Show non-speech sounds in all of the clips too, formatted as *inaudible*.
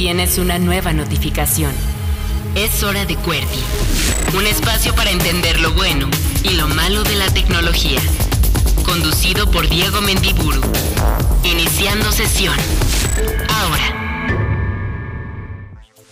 Tienes una nueva notificación. Es hora de QWERTY, un espacio para entender lo bueno y lo malo de la tecnología. Conducido por Diego Mendiburu. Iniciando sesión. Ahora.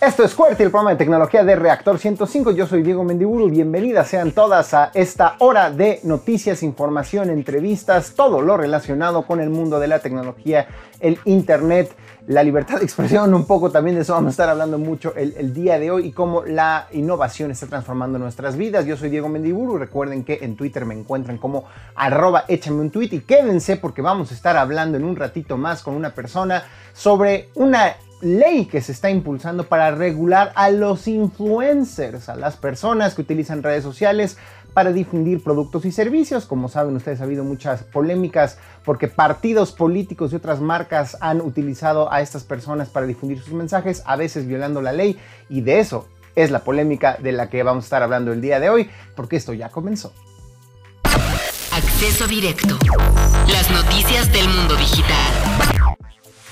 Esto es QWERTY, el programa de tecnología de Reactor 105. Yo soy Diego Mendiburu. Bienvenidas sean todas a esta hora de noticias, información, entrevistas, todo lo relacionado con el mundo de la tecnología, el Internet, la libertad de expresión. Un poco también de eso vamos a estar hablando mucho el, día de hoy y cómo la innovación está transformando nuestras vidas. Yo soy Diego Mendiburu. Recuerden que en Twitter me encuentran como arroba échame un tweet y quédense porque vamos a estar hablando en un ratito más con una persona sobre una ley que se está impulsando para regular a los influencers, a las personas que utilizan redes sociales para difundir productos y servicios. Como saben ustedes, ha habido muchas polémicas porque partidos políticos y otras marcas han utilizado a estas personas para difundir sus mensajes, a veces violando la ley, y de eso es la polémica de la que vamos a estar hablando el día de hoy, porque esto ya comenzó. Acceso directo. Las noticias del mundo digital.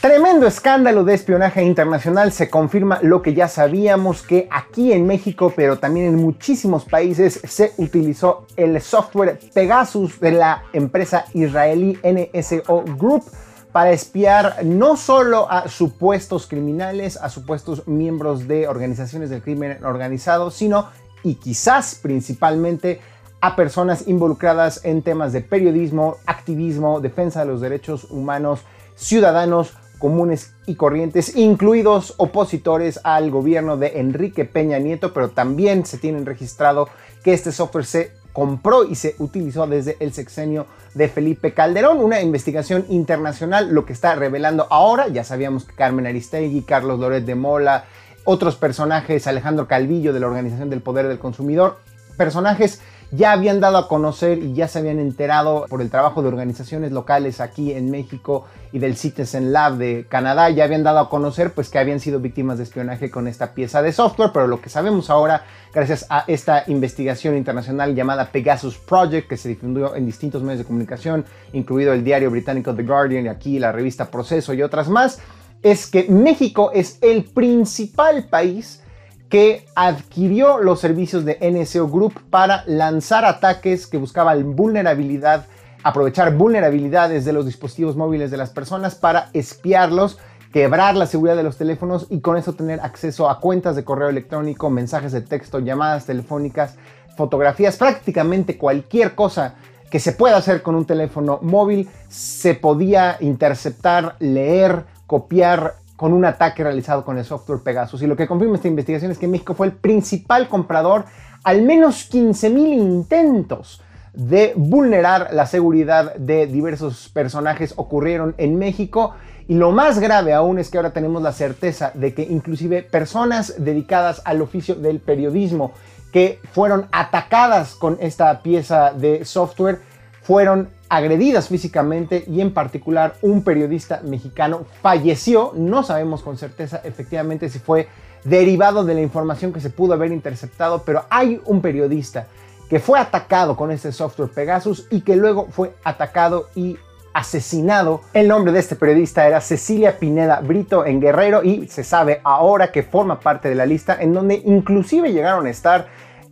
Tremendo escándalo de espionaje internacional. Se confirma lo que ya sabíamos que aquí en México, pero también en muchísimos países, se utilizó el software Pegasus de la empresa israelí NSO Group para espiar no solo a supuestos criminales, a supuestos miembros de organizaciones del crimen organizado, sino y quizás principalmente a personas involucradas en temas de periodismo, activismo, defensa de los derechos humanos, ciudadanos, comunes y corrientes, incluidos opositores al gobierno de Enrique Peña Nieto, pero también se tienen registrado que este software se compró y se utilizó desde el sexenio de Felipe Calderón, una investigación internacional, lo que está revelando ahora, ya sabíamos que Carmen Aristegui, Carlos Loret de Mola, otros personajes, Alejandro Calvillo de la Organización del Poder del Consumidor, personajes ya habían dado a conocer y ya se habían enterado por el trabajo de organizaciones locales aquí en México y del Citizen Lab de Canadá, ya habían dado a conocer pues que habían sido víctimas de espionaje con esta pieza de software, pero lo que sabemos ahora, gracias a esta investigación internacional llamada Pegasus Project, que se difundió en distintos medios de comunicación, incluido el diario británico The Guardian y aquí la revista Proceso y otras más, es que México es el principal país que adquirió los servicios de NSO Group para lanzar ataques que buscaban vulnerabilidad, aprovechar vulnerabilidades de los dispositivos móviles de las personas para espiarlos, quebrar la seguridad de los teléfonos y con eso tener acceso a cuentas de correo electrónico, mensajes de texto, llamadas telefónicas, fotografías, prácticamente cualquier cosa que se pueda hacer con un teléfono móvil. Se podía interceptar, leer, copiar con un ataque realizado con el software Pegasus. Y lo que confirma esta investigación es que México fue el principal comprador, al menos 15.000 intentos de vulnerar la seguridad de diversos personajes ocurrieron en México. Y lo más grave aún es que ahora tenemos la certeza de que inclusive personas dedicadas al oficio del periodismo que fueron atacadas con esta pieza de software fueron agredidas físicamente y en particular un periodista mexicano falleció. No sabemos con certeza efectivamente si fue derivado de la información que se pudo haber interceptado, pero hay un periodista que fue atacado con este software Pegasus y que luego fue atacado y asesinado. El nombre de este periodista era Cecilia Pineda Brito en Guerrero y se sabe ahora que forma parte de la lista en donde inclusive llegaron a estar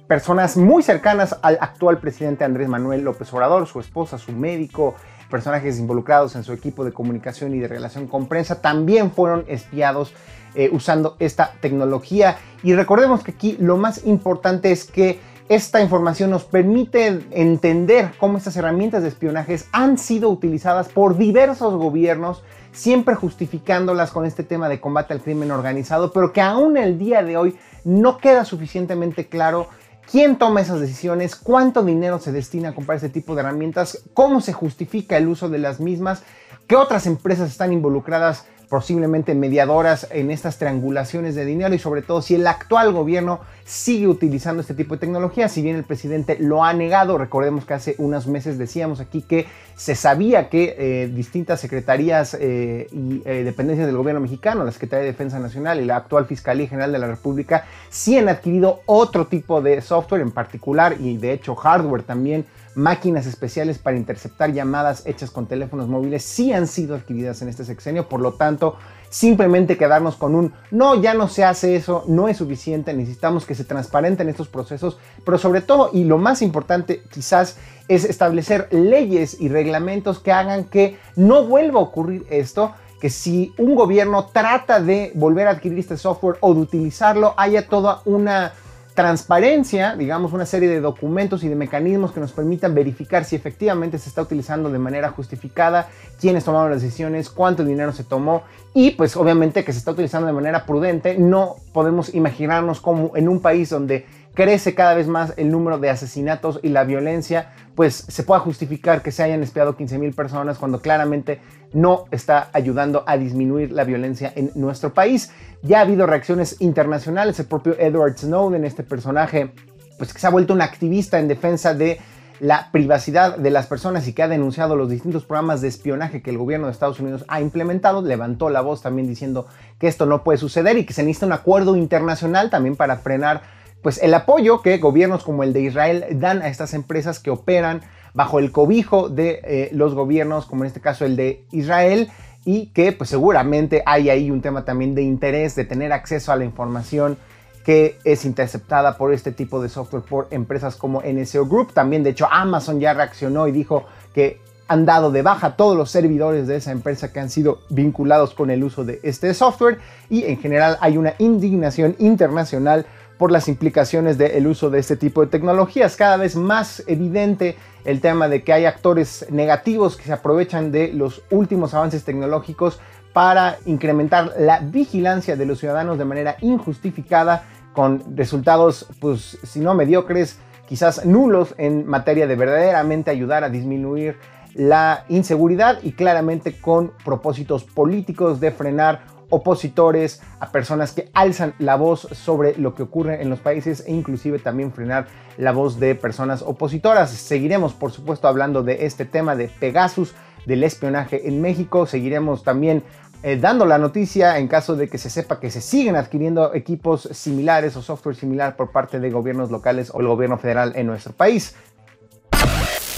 personas muy cercanas al actual presidente Andrés Manuel López Obrador, su esposa, su médico, personajes involucrados en su equipo de comunicación y de relación con prensa, también fueron espiados eh, usando esta tecnología. Y recordemos que aquí lo más importante es que esta información nos permite entender cómo estas herramientas de espionaje han sido utilizadas por diversos gobiernos, siempre justificándolas con este tema de combate al crimen organizado, pero que aún el día de hoy no queda suficientemente claro quién toma esas decisiones, cuánto dinero se destina a comprar ese tipo de herramientas, cómo se justifica el uso de las mismas, qué otras empresas están involucradas posiblemente mediadoras en estas triangulaciones de dinero y sobre todo si el actual gobierno sigue utilizando este tipo de tecnología, si bien el presidente lo ha negado, recordemos que hace unos meses decíamos aquí que se sabía que eh, distintas secretarías eh, y eh, dependencias del gobierno mexicano, la Secretaría de Defensa Nacional y la actual Fiscalía General de la República, sí han adquirido otro tipo de software en particular y de hecho hardware también máquinas especiales para interceptar llamadas hechas con teléfonos móviles sí han sido adquiridas en este sexenio, por lo tanto, simplemente quedarnos con un no, ya no se hace eso, no es suficiente, necesitamos que se transparenten estos procesos, pero sobre todo, y lo más importante quizás, es establecer leyes y reglamentos que hagan que no vuelva a ocurrir esto que si un gobierno trata de volver a adquirir este software o de utilizarlo, haya toda una transparencia, digamos, una serie de documentos y de mecanismos que nos permitan verificar si efectivamente se está utilizando de manera justificada, quiénes tomaron las decisiones, cuánto dinero se tomó y pues obviamente que se está utilizando de manera prudente. No podemos imaginarnos cómo en un país donde crece cada vez más el número de asesinatos y la violencia, pues se pueda justificar que se hayan espiado 15 mil personas cuando claramente no está ayudando a disminuir la violencia en nuestro país. Ya ha habido reacciones internacionales, el propio Edward Snowden, este personaje, pues que se ha vuelto un activista en defensa de la privacidad de las personas y que ha denunciado los distintos programas de espionaje que el gobierno de Estados Unidos ha implementado, levantó la voz también diciendo que esto no puede suceder y que se necesita un acuerdo internacional también para frenar pues el apoyo que gobiernos como el de Israel dan a estas empresas que operan bajo el cobijo de eh, los gobiernos, como en este caso el de Israel, y que pues seguramente hay ahí un tema también de interés de tener acceso a la información que es interceptada por este tipo de software por empresas como NSO Group. También, de hecho, Amazon ya reaccionó y dijo que han dado de baja todos los servidores de esa empresa que han sido vinculados con el uso de este software y en general hay una indignación internacional por las implicaciones del uso de este tipo de tecnologías. Cada vez más evidente el tema de que hay actores negativos que se aprovechan de los últimos avances tecnológicos para incrementar la vigilancia de los ciudadanos de manera injustificada con resultados, pues, si no mediocres, quizás nulos en materia de verdaderamente ayudar a disminuir la inseguridad y claramente con propósitos políticos de frenar opositores, a personas que alzan la voz sobre lo que ocurre en los países e inclusive también frenar la voz de personas opositoras. Seguiremos, por supuesto, hablando de este tema de Pegasus, del espionaje en México. Seguiremos también eh, dando la noticia en caso de que se sepa que se siguen adquiriendo equipos similares o software similar por parte de gobiernos locales o el gobierno federal en nuestro país.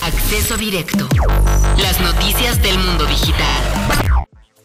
Acceso directo. Las noticias del mundo digital.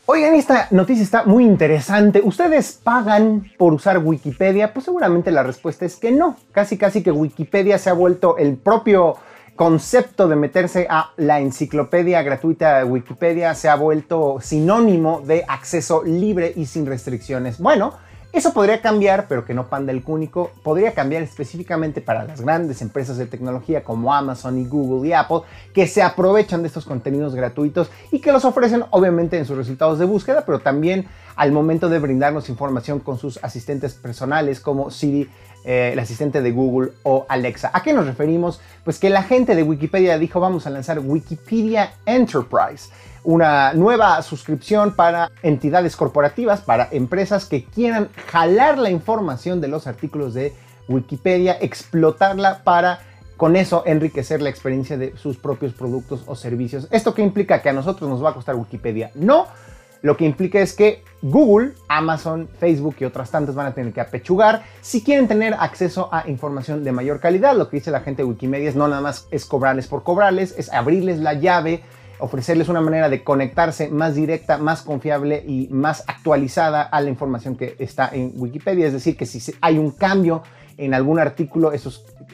Oigan, esta noticia está muy interesante. ¿Ustedes pagan por usar Wikipedia? Pues seguramente la respuesta es que no. Casi casi que Wikipedia se ha vuelto el propio concepto de meterse a la enciclopedia gratuita de Wikipedia se ha vuelto sinónimo de acceso libre y sin restricciones. Bueno, eso podría cambiar, pero que no panda el cúnico, podría cambiar específicamente para las grandes empresas de tecnología como Amazon y Google y Apple, que se aprovechan de estos contenidos gratuitos y que los ofrecen obviamente en sus resultados de búsqueda, pero también al momento de brindarnos información con sus asistentes personales como Siri, eh, el asistente de Google o Alexa. ¿A qué nos referimos? Pues que la gente de Wikipedia dijo vamos a lanzar Wikipedia Enterprise una nueva suscripción para entidades corporativas, para empresas que quieran jalar la información de los artículos de Wikipedia, explotarla para con eso enriquecer la experiencia de sus propios productos o servicios. ¿Esto qué implica? ¿Que a nosotros nos va a costar Wikipedia? No. Lo que implica es que Google, Amazon, Facebook y otras tantas van a tener que apechugar si quieren tener acceso a información de mayor calidad. Lo que dice la gente de Wikimedia es no nada más es cobrarles por cobrarles, es abrirles la llave ofrecerles una manera de conectarse más directa, más confiable y más actualizada a la información que está en Wikipedia. Es decir, que si hay un cambio en algún artículo,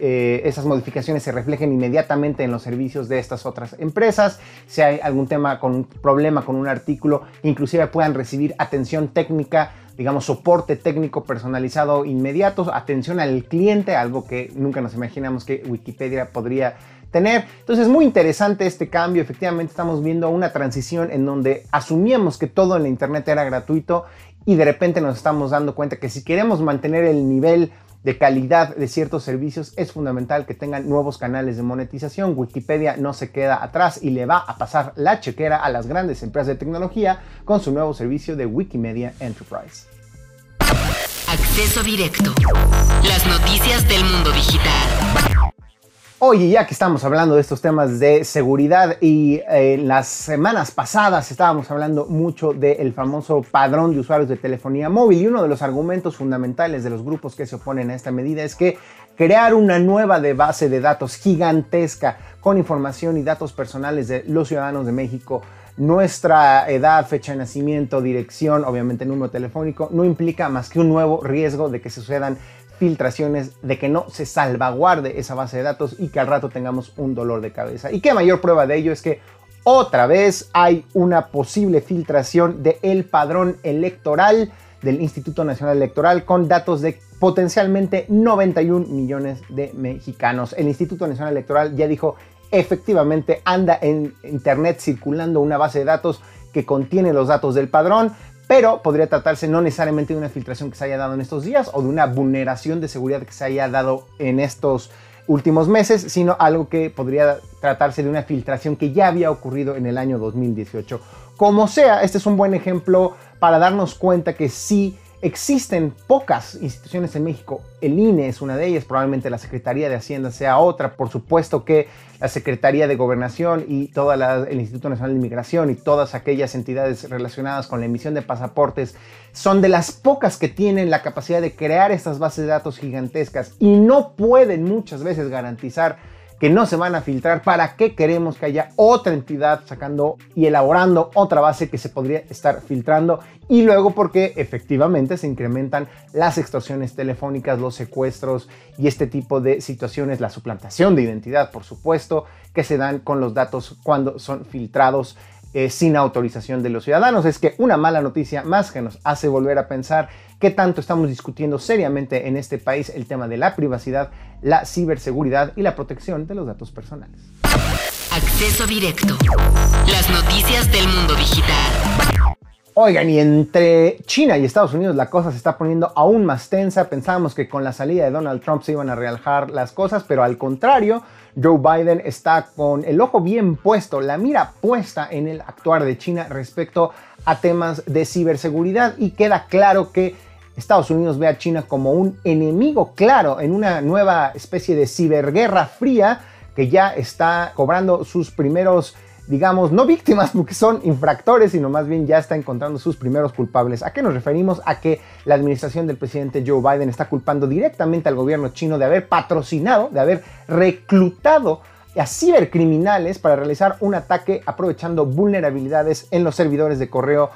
eh, esas modificaciones se reflejen inmediatamente en los servicios de estas otras empresas. Si hay algún tema con un problema con un artículo, inclusive puedan recibir atención técnica digamos, soporte técnico personalizado inmediato, atención al cliente, algo que nunca nos imaginamos que Wikipedia podría tener. Entonces es muy interesante este cambio. Efectivamente estamos viendo una transición en donde asumíamos que todo en la Internet era gratuito y de repente nos estamos dando cuenta que si queremos mantener el nivel de calidad de ciertos servicios es fundamental que tengan nuevos canales de monetización. Wikipedia no se queda atrás y le va a pasar la chequera a las grandes empresas de tecnología con su nuevo servicio de Wikimedia Enterprise. Acceso directo. Las noticias del mundo digital. Oye, ya que estamos hablando de estos temas de seguridad y eh, las semanas pasadas estábamos hablando mucho del famoso padrón de usuarios de telefonía móvil y uno de los argumentos fundamentales de los grupos que se oponen a esta medida es que crear una nueva base de datos gigantesca con información y datos personales de los ciudadanos de México nuestra edad, fecha de nacimiento, dirección, obviamente número telefónico, no implica más que un nuevo riesgo de que sucedan filtraciones, de que no se salvaguarde esa base de datos y que al rato tengamos un dolor de cabeza. Y qué mayor prueba de ello es que otra vez hay una posible filtración del el padrón electoral del Instituto Nacional Electoral con datos de potencialmente 91 millones de mexicanos. El Instituto Nacional Electoral ya dijo efectivamente anda en internet circulando una base de datos que contiene los datos del padrón, pero podría tratarse no necesariamente de una filtración que se haya dado en estos días o de una vulneración de seguridad que se haya dado en estos últimos meses, sino algo que podría tratarse de una filtración que ya había ocurrido en el año 2018. Como sea, este es un buen ejemplo para darnos cuenta que sí Existen pocas instituciones en México, el INE es una de ellas, probablemente la Secretaría de Hacienda sea otra, por supuesto que la Secretaría de Gobernación y todo el Instituto Nacional de Inmigración y todas aquellas entidades relacionadas con la emisión de pasaportes son de las pocas que tienen la capacidad de crear estas bases de datos gigantescas y no pueden muchas veces garantizar que no se van a filtrar, ¿para qué queremos que haya otra entidad sacando y elaborando otra base que se podría estar filtrando? Y luego porque efectivamente se incrementan las extorsiones telefónicas, los secuestros y este tipo de situaciones, la suplantación de identidad, por supuesto, que se dan con los datos cuando son filtrados eh, sin autorización de los ciudadanos. Es que una mala noticia más que nos hace volver a pensar qué tanto estamos discutiendo seriamente en este país el tema de la privacidad, la ciberseguridad y la protección de los datos personales. Acceso directo. Las noticias del mundo digital. Oigan, y entre China y Estados Unidos la cosa se está poniendo aún más tensa. Pensábamos que con la salida de Donald Trump se iban a relajar las cosas, pero al contrario, Joe Biden está con el ojo bien puesto, la mira puesta en el actuar de China respecto a temas de ciberseguridad y queda claro que Estados Unidos ve a China como un enemigo claro en una nueva especie de ciberguerra fría que ya está cobrando sus primeros, digamos, no víctimas porque son infractores, sino más bien ya está encontrando sus primeros culpables. ¿A qué nos referimos? A que la administración del presidente Joe Biden está culpando directamente al gobierno chino de haber patrocinado, de haber reclutado a cibercriminales para realizar un ataque aprovechando vulnerabilidades en los servidores de correo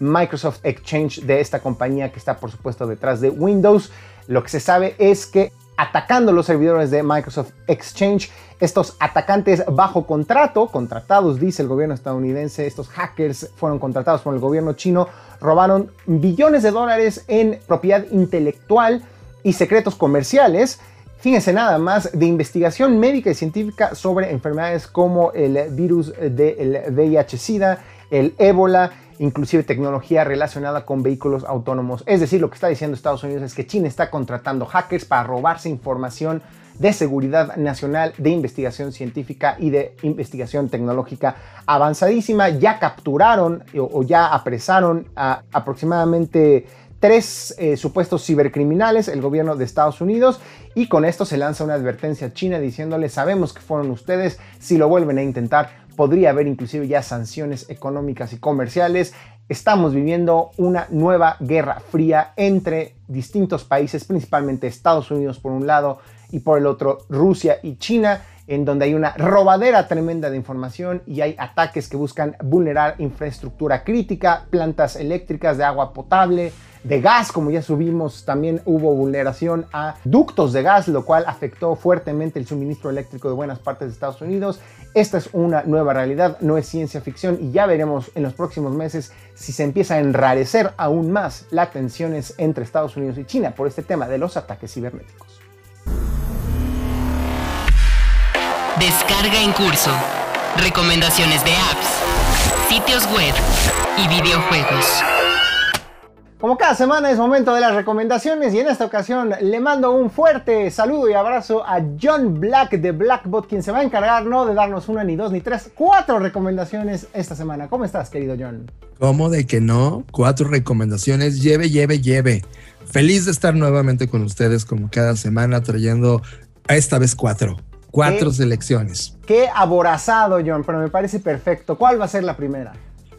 Microsoft Exchange de esta compañía que está por supuesto detrás de Windows. Lo que se sabe es que atacando los servidores de Microsoft Exchange, estos atacantes bajo contrato, contratados dice el gobierno estadounidense, estos hackers fueron contratados por el gobierno chino, robaron billones de dólares en propiedad intelectual y secretos comerciales. Fíjense nada más de investigación médica y científica sobre enfermedades como el virus del VIH-Sida, el ébola, inclusive tecnología relacionada con vehículos autónomos. Es decir, lo que está diciendo Estados Unidos es que China está contratando hackers para robarse información de seguridad nacional, de investigación científica y de investigación tecnológica avanzadísima. Ya capturaron o ya apresaron a aproximadamente tres eh, supuestos cibercriminales, el gobierno de Estados Unidos, y con esto se lanza una advertencia a China diciéndole, sabemos que fueron ustedes, si lo vuelven a intentar, podría haber inclusive ya sanciones económicas y comerciales. Estamos viviendo una nueva guerra fría entre distintos países, principalmente Estados Unidos por un lado y por el otro Rusia y China, en donde hay una robadera tremenda de información y hay ataques que buscan vulnerar infraestructura crítica, plantas eléctricas de agua potable, de gas, como ya subimos, también hubo vulneración a ductos de gas, lo cual afectó fuertemente el suministro eléctrico de buenas partes de Estados Unidos. Esta es una nueva realidad, no es ciencia ficción y ya veremos en los próximos meses si se empieza a enrarecer aún más las tensiones entre Estados Unidos y China por este tema de los ataques cibernéticos. Descarga en curso. Recomendaciones de apps, sitios web y videojuegos. Como cada semana es momento de las recomendaciones y en esta ocasión le mando un fuerte saludo y abrazo a John Black de Blackbot, quien se va a encargar no de darnos una, ni dos, ni tres, cuatro recomendaciones esta semana. ¿Cómo estás, querido John? ¿Cómo de que no? Cuatro recomendaciones, lleve, lleve, lleve. Feliz de estar nuevamente con ustedes como cada semana trayendo esta vez cuatro Cuatro selecciones. Qué aborazado, John, pero me parece perfecto. ¿Cuál va a ser la primera?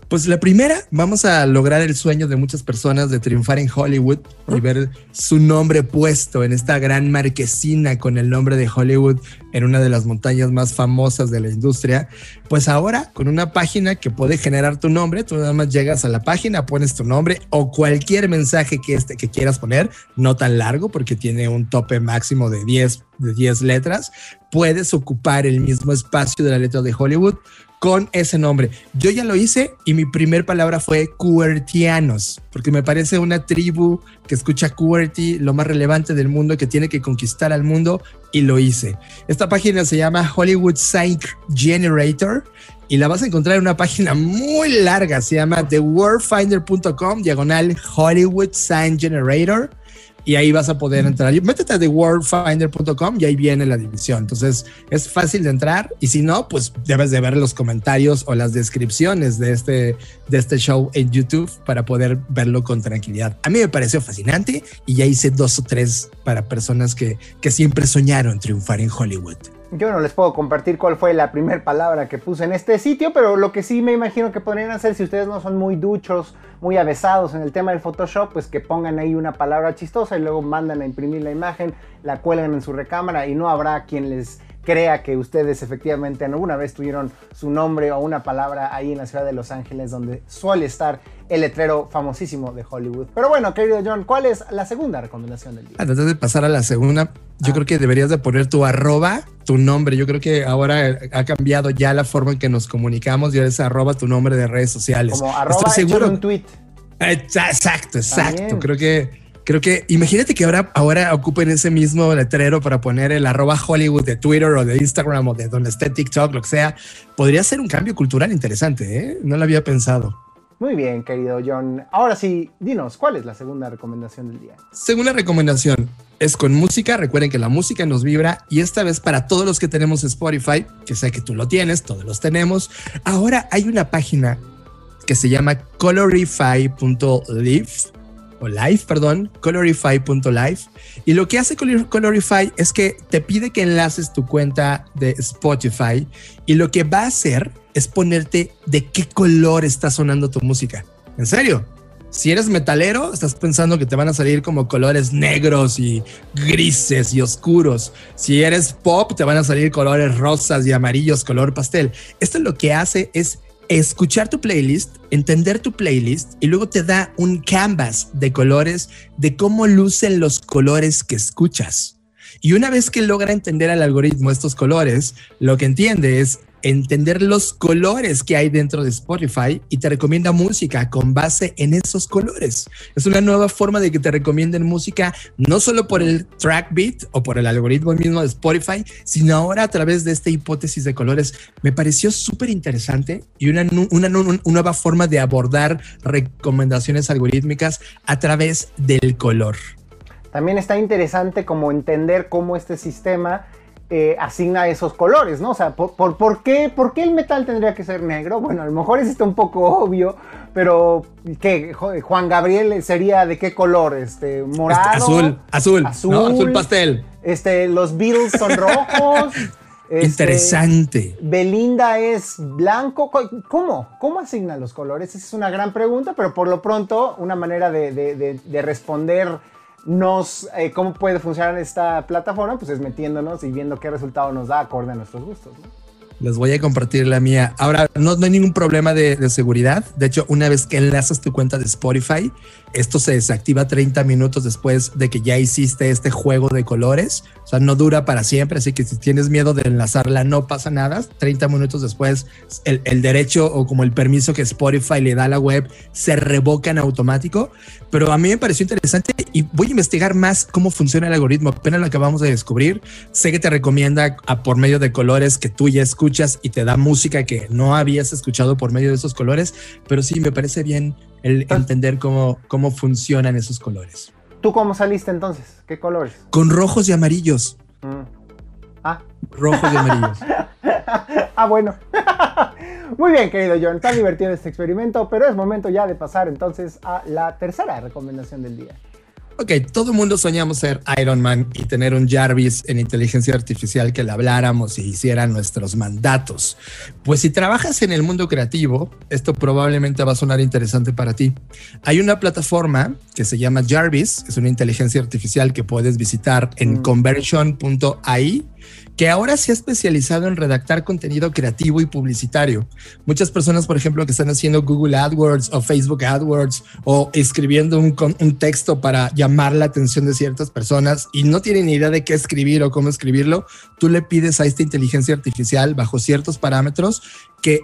Pues la primera, vamos a lograr el sueño de muchas personas de triunfar en Hollywood y ver su nombre puesto en esta gran marquesina con el nombre de Hollywood en una de las montañas más famosas de la industria. Pues ahora, con una página que puede generar tu nombre, tú nada más llegas a la página, pones tu nombre o cualquier mensaje que, este, que quieras poner, no tan largo porque tiene un tope máximo de 10, de 10 letras, puedes ocupar el mismo espacio de la letra de Hollywood con ese nombre. Yo ya lo hice y mi primer palabra fue QWERTIanos, porque me parece una tribu que escucha QWERTY, lo más relevante del mundo, que tiene que conquistar al mundo, y lo hice. Esta página se llama Hollywood Sign Generator y la vas a encontrar en una página muy larga, se llama thewordfinder.com, diagonal Hollywood Sign Generator y ahí vas a poder entrar. Métete a theworldfinder.com y ahí viene la división. Entonces es fácil de entrar y si no, pues debes de ver los comentarios o las descripciones de este, de este show en YouTube para poder verlo con tranquilidad. A mí me pareció fascinante y ya hice dos o tres para personas que, que siempre soñaron triunfar en Hollywood. Yo no les puedo compartir cuál fue la primera palabra que puse en este sitio, pero lo que sí me imagino que podrían hacer si ustedes no son muy duchos, muy avesados en el tema del Photoshop, pues que pongan ahí una palabra chistosa y luego mandan a imprimir la imagen, la cuelgan en su recámara y no habrá quien les crea que ustedes efectivamente alguna vez tuvieron su nombre o una palabra ahí en la ciudad de Los Ángeles donde suele estar el letrero famosísimo de Hollywood. Pero bueno, querido John, ¿cuál es la segunda recomendación del día? Antes de pasar a la segunda, yo ah. creo que deberías de poner tu arroba, tu nombre. Yo creo que ahora ha cambiado ya la forma en que nos comunicamos y es arroba tu nombre de redes sociales. Como arroba seguro? un tweet. Exacto, exacto. Creo que creo que imagínate que ahora, ahora ocupen ese mismo letrero para poner el arroba Hollywood de Twitter o de Instagram o de donde esté TikTok, lo que sea. Podría ser un cambio cultural interesante, ¿eh? No lo había pensado. Muy bien, querido John. Ahora sí, dinos, ¿cuál es la segunda recomendación del día? Segunda recomendación es con música. Recuerden que la música nos vibra y esta vez para todos los que tenemos Spotify, que sé que tú lo tienes, todos los tenemos. Ahora hay una página que se llama colorify.live o live, perdón, colorify.live. Y lo que hace Colorify es que te pide que enlaces tu cuenta de Spotify y lo que va a hacer es ponerte de qué color está sonando tu música. En serio. Si eres metalero, estás pensando que te van a salir como colores negros y grises y oscuros. Si eres pop, te van a salir colores rosas y amarillos, color pastel. Esto lo que hace es escuchar tu playlist, entender tu playlist y luego te da un canvas de colores de cómo lucen los colores que escuchas. Y una vez que logra entender al algoritmo estos colores, lo que entiende es entender los colores que hay dentro de Spotify y te recomienda música con base en esos colores. Es una nueva forma de que te recomienden música no solo por el track beat o por el algoritmo mismo de Spotify, sino ahora a través de esta hipótesis de colores. Me pareció súper interesante y una, una, nueva forma de abordar recomendaciones algorítmicas a través del color. También está interesante como entender cómo este sistema eh, asigna esos colores, ¿no? O sea, ¿por, por, qué, ¿por, qué, el metal tendría que ser negro? Bueno, a lo mejor es un poco obvio, pero ¿qué? Juan Gabriel sería de qué color? Este, morado. azul, azul, azul, azul pastel. Este, los Beatles son rojos. *laughs* Este, Interesante. Belinda es blanco. ¿Cómo? ¿Cómo asigna los colores? Esa es una gran pregunta, pero por lo pronto, una manera de, de, de responder nos, eh, cómo puede funcionar esta plataforma, pues es metiéndonos y viendo qué resultado nos da acorde a nuestros gustos. Les voy a compartir la mía. Ahora, no, hay ningún problema de, de, seguridad. De hecho, una vez que enlazas tu cuenta de Spotify, esto se desactiva 30 minutos después de que ya hiciste este juego de colores. O sea, no dura para siempre, así que si tienes miedo de enlazarla, no pasa nada. 30 minutos después, el, derecho o como el permiso que Spotify le da a la web se revoca en automático. Pero a mí me pareció interesante y voy a investigar más cómo funciona el algoritmo. Apenas lo acabamos de descubrir. Sé que te recomienda a, por medio de colores que tú ya escuchas y te da música que no habías escuchado por medio de esos colores, pero sí me parece bien el entender cómo, cómo funcionan esos colores. ¿Tú cómo saliste entonces? ¿Qué colores? Con rojos y amarillos. Mm. Ah. Rojos y amarillos. *laughs* ah, bueno. *laughs* Muy bien, querido John. Tan divertido este experimento, pero es momento ya de pasar entonces a la tercera recomendación del día. Ok, todo el mundo soñamos ser Iron Man y tener un Jarvis en inteligencia artificial que le habláramos y hiciera nuestros mandatos. Pues si trabajas en el mundo creativo, esto probablemente va a sonar interesante para ti. Hay una plataforma que se llama Jarvis, es una inteligencia artificial que puedes visitar en mm. conversion.ai que ahora se ha especializado en redactar contenido creativo y publicitario. Muchas personas, por ejemplo, que están haciendo Google AdWords o Facebook AdWords o escribiendo un, texto para llamar la atención de ciertas personas y no tienen ni idea de qué escribir o cómo escribirlo, tú le pides a esta inteligencia artificial bajo ciertos parámetros que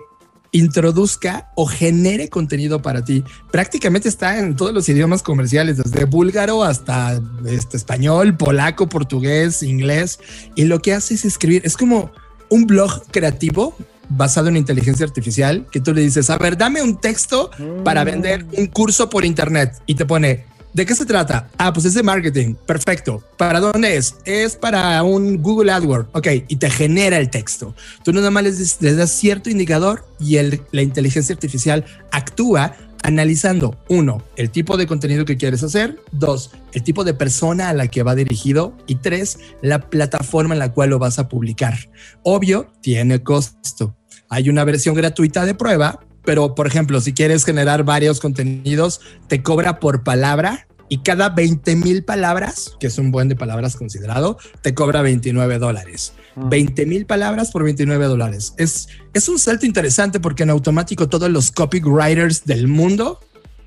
introduzca o genere contenido para ti. Prácticamente está en todos los idiomas comerciales, desde búlgaro hasta este, español, polaco, portugués, inglés. Y lo que hace es escribir, es como un blog creativo basado en inteligencia artificial que tú le dices, a ver, dame un texto para vender un curso por internet y te pone ¿De qué se trata? Ah, pues es de marketing. Perfecto. ¿Para dónde es? Es para un Google AdWords. Ok, y te genera el texto. Tú nada más les, das cierto indicador y la inteligencia artificial actúa analizando, uno, el tipo de contenido que quieres hacer, dos, el tipo de persona a la que va dirigido y tres, la plataforma en la cual lo vas a publicar. Obvio, tiene costo. Hay una versión gratuita de prueba, pero por ejemplo, si quieres generar varios contenidos, te cobra por palabra y cada 20 mil palabras, que es un buen de palabras considerado, te cobra 29 dólares. 20 ah. mil palabras por 29 dólares. Es, es un salto interesante porque en automático todos los copywriters del mundo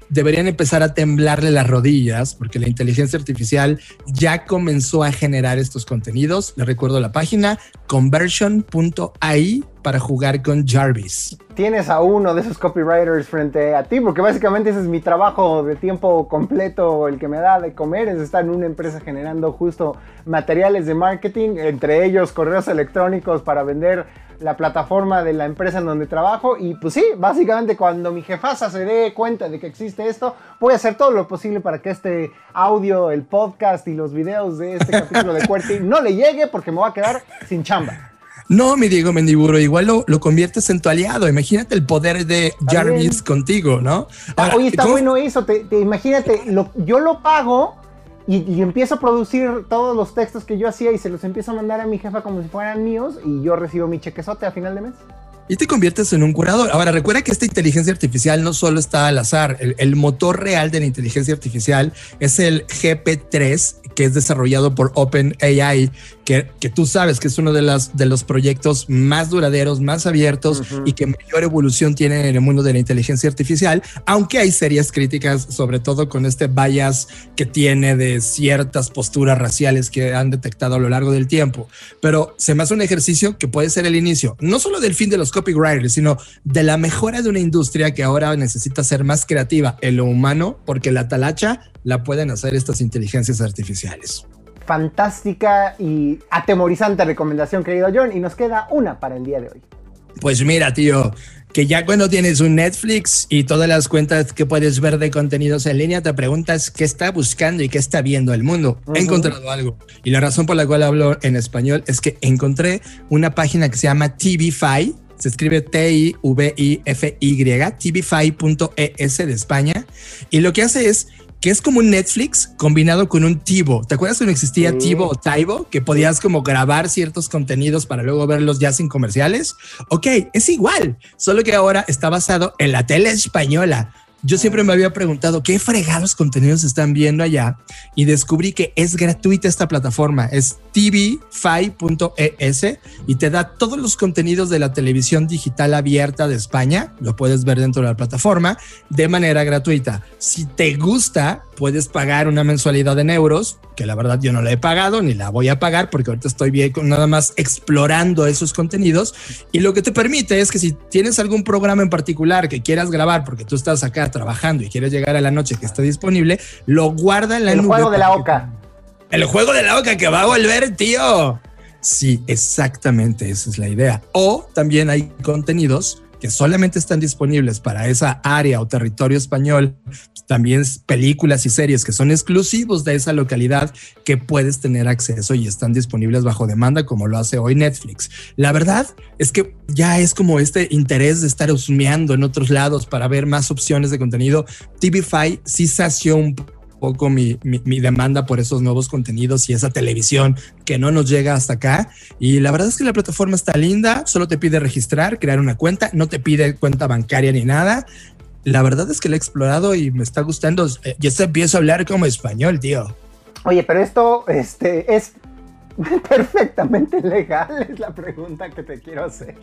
deberían empezar a temblarle las rodillas porque la inteligencia artificial ya comenzó a generar estos contenidos. Le recuerdo la página conversion.ai para jugar con Jarvis. Tienes a uno de esos copywriters frente a ti, porque básicamente ese es mi trabajo de tiempo completo, el que me da de comer, es estar en una empresa generando justo materiales de marketing, entre ellos correos electrónicos para vender la plataforma de la empresa en donde trabajo y pues sí, básicamente cuando mi jefasa se dé cuenta de que existe esto, voy a hacer todo lo posible para que este audio, el podcast y los videos de este capítulo de *laughs* QWERTY no le llegue porque me voy a quedar sin chamba. No, mi Diego Mendiburo, igual lo, lo conviertes en tu aliado. Imagínate el poder de Jarvis contigo, ¿no? Oye, está bueno eso. Te, imagínate, yo lo pago y, empiezo a producir todos los textos que yo hacía y se los empiezo a mandar a mi jefa como si fueran míos y yo recibo mi chequezote a final de mes. Y te conviertes en un curador. Ahora, recuerda que esta inteligencia artificial no solo está al azar. El, el motor real de la inteligencia artificial es el GP3, que es desarrollado por OpenAI, que, que tú sabes que es uno de, las, de los proyectos más duraderos, más abiertos y que mayor evolución tiene en el mundo de la inteligencia artificial, aunque hay serias críticas, sobre todo con este bias que tiene de ciertas posturas raciales que han detectado a lo largo del tiempo. Pero se me hace un ejercicio que puede ser el inicio, no solo del fin de los copywriters, sino de la mejora de una industria que ahora necesita ser más creativa en lo humano, porque la talacha la pueden hacer estas inteligencias artificiales. Fantástica y atemorizante recomendación, querido John, y nos queda una para el día de hoy. Pues mira, tío, que ya cuando tienes un Netflix y todas las cuentas que puedes ver de contenidos en línea, te preguntas qué está buscando y qué está viendo el mundo. He encontrado algo. Y la razón por la cual hablo en español es que encontré una página que se llama TVFi, se escribe T-I-V-I-F-Y, tvfi.es de España. Y lo que hace es que es como un Netflix combinado con un Tivo. ¿Te acuerdas cuando existía Tivo o Taibo? Que podías como grabar ciertos contenidos para luego verlos ya sin comerciales. Ok, es igual, solo que ahora está basado en la tele española yo siempre me había preguntado qué fregados contenidos están viendo allá y descubrí que es gratuita esta plataforma. Es tvfi.es y te da todos los contenidos de la televisión digital abierta de España. Lo puedes ver dentro de la plataforma de manera gratuita. Si te gusta, puedes pagar una mensualidad en euros, que la verdad yo no la he pagado ni la voy a pagar porque ahorita estoy bien nada más explorando esos contenidos. Y lo que te permite es que si tienes algún programa en particular que quieras grabar porque tú estás acá trabajando y quieres llegar a la noche que esté disponible, lo guarda en la El juego de la oca. El juego de la oca que va a volver, tío. Sí, exactamente, esa es la idea. O también hay contenidos que solamente están disponibles para esa área o territorio español, también películas y series que son exclusivos de esa localidad que puedes tener acceso y están disponibles bajo demanda como lo hace hoy Netflix. La verdad es que ya es como este interés de estar husmeando en otros lados para ver más opciones de contenido. TVFi sí sació poco mi, mi, demanda por esos nuevos contenidos y esa televisión que no nos llega hasta acá. Y la verdad es que la plataforma está linda, solo te pide registrar, crear una cuenta, no te pide cuenta bancaria ni nada. La verdad es que la he explorado y me está gustando. Eh, ya se empiezo a hablar como español, tío. Oye, pero esto este, es *laughs* perfectamente legal, es la pregunta que te quiero hacer.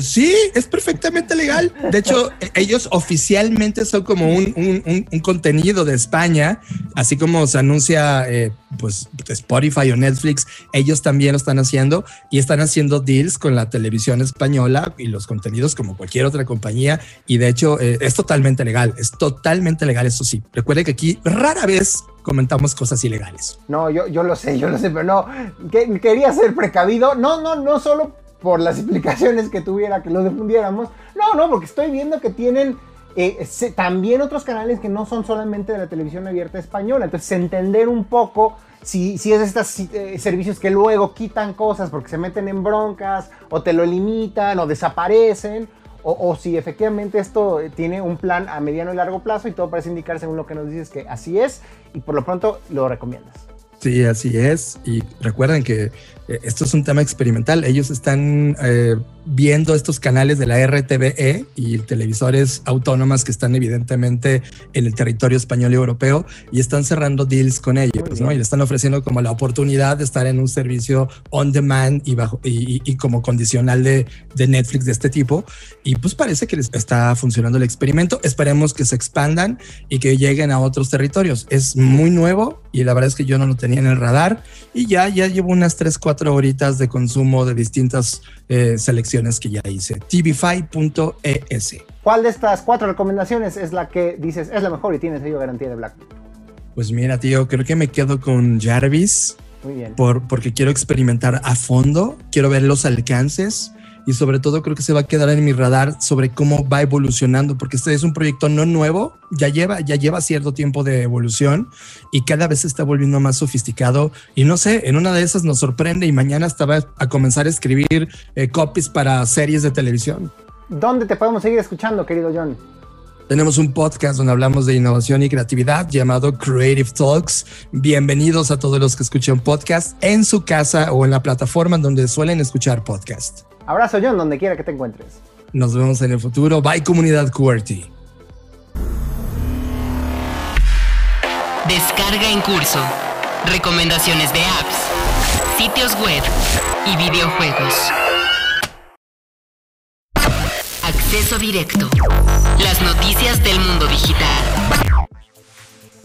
Sí, es perfectamente legal. De hecho, ellos oficialmente son como un, contenido de España, así como se anuncia eh, pues Spotify o Netflix, ellos también lo están haciendo y están haciendo deals con la televisión española y los contenidos como cualquier otra compañía. Y de hecho, eh, es totalmente legal, es totalmente legal, eso sí. Recuerde que aquí rara vez comentamos cosas ilegales. No, yo, yo lo sé, yo lo sé, pero no, quería ser precavido. No, no, no solo por las *laughs* implicaciones que tuviera que lo difundiéramos. No, no, porque estoy viendo que tienen eh, también otros canales que no son solamente de la televisión abierta española. Entonces, entender un poco si, si es estos eh, servicios que luego quitan cosas porque se meten en broncas o te lo limitan o desaparecen. O, o, si efectivamente esto tiene un plan a mediano y largo plazo y todo parece indicar según lo que nos dices que así es y por lo pronto lo recomiendas. Sí, así es. Y recuerden que eh, esto es un tema experimental. Ellos están eh, viendo estos canales de la RTVE y televisores autónomas que están evidentemente en el territorio español y europeo y están cerrando deals con ellos, ¿no? Y le están ofreciendo como la oportunidad de estar en un servicio on demand y, bajo, y, como condicional de, de, Netflix de este tipo. Y pues parece que les está funcionando el experimento. Esperemos que se expandan y que lleguen a otros territorios. Es muy nuevo y la verdad es que yo no lo tenía en el radar y ya, ya llevo unas 3, 4 horitas de consumo de distintas eh, selecciones que ya hice. tvfi.es. ¿Cuál de estas cuatro recomendaciones es la que dices es la mejor y tiene sello garantía de Black? Pues mira, tío, creo que me quedo con Jarvis. Muy bien. Por, porque quiero experimentar a fondo, quiero ver los alcances y sobre todo creo que se va a quedar en mi radar sobre cómo va evolucionando, porque este es un proyecto no nuevo, ya lleva, ya lleva cierto tiempo de evolución y cada vez se está volviendo más sofisticado y no sé, en una de esas nos sorprende y mañana estaba a comenzar a escribir eh, copies para series de televisión. ¿Dónde te podemos seguir escuchando, querido John? Tenemos un podcast donde hablamos de innovación y creatividad llamado Creative Talks. Bienvenidos a todos los que escuchan podcast en su casa o en la plataforma donde suelen escuchar podcast. Abrazo John, donde quiera que te encuentres. Nos vemos en el futuro. Bye comunidad QWERTY. Descarga en curso. Recomendaciones de apps, sitios web y videojuegos. Acceso directo. Las noticias del mundo digital.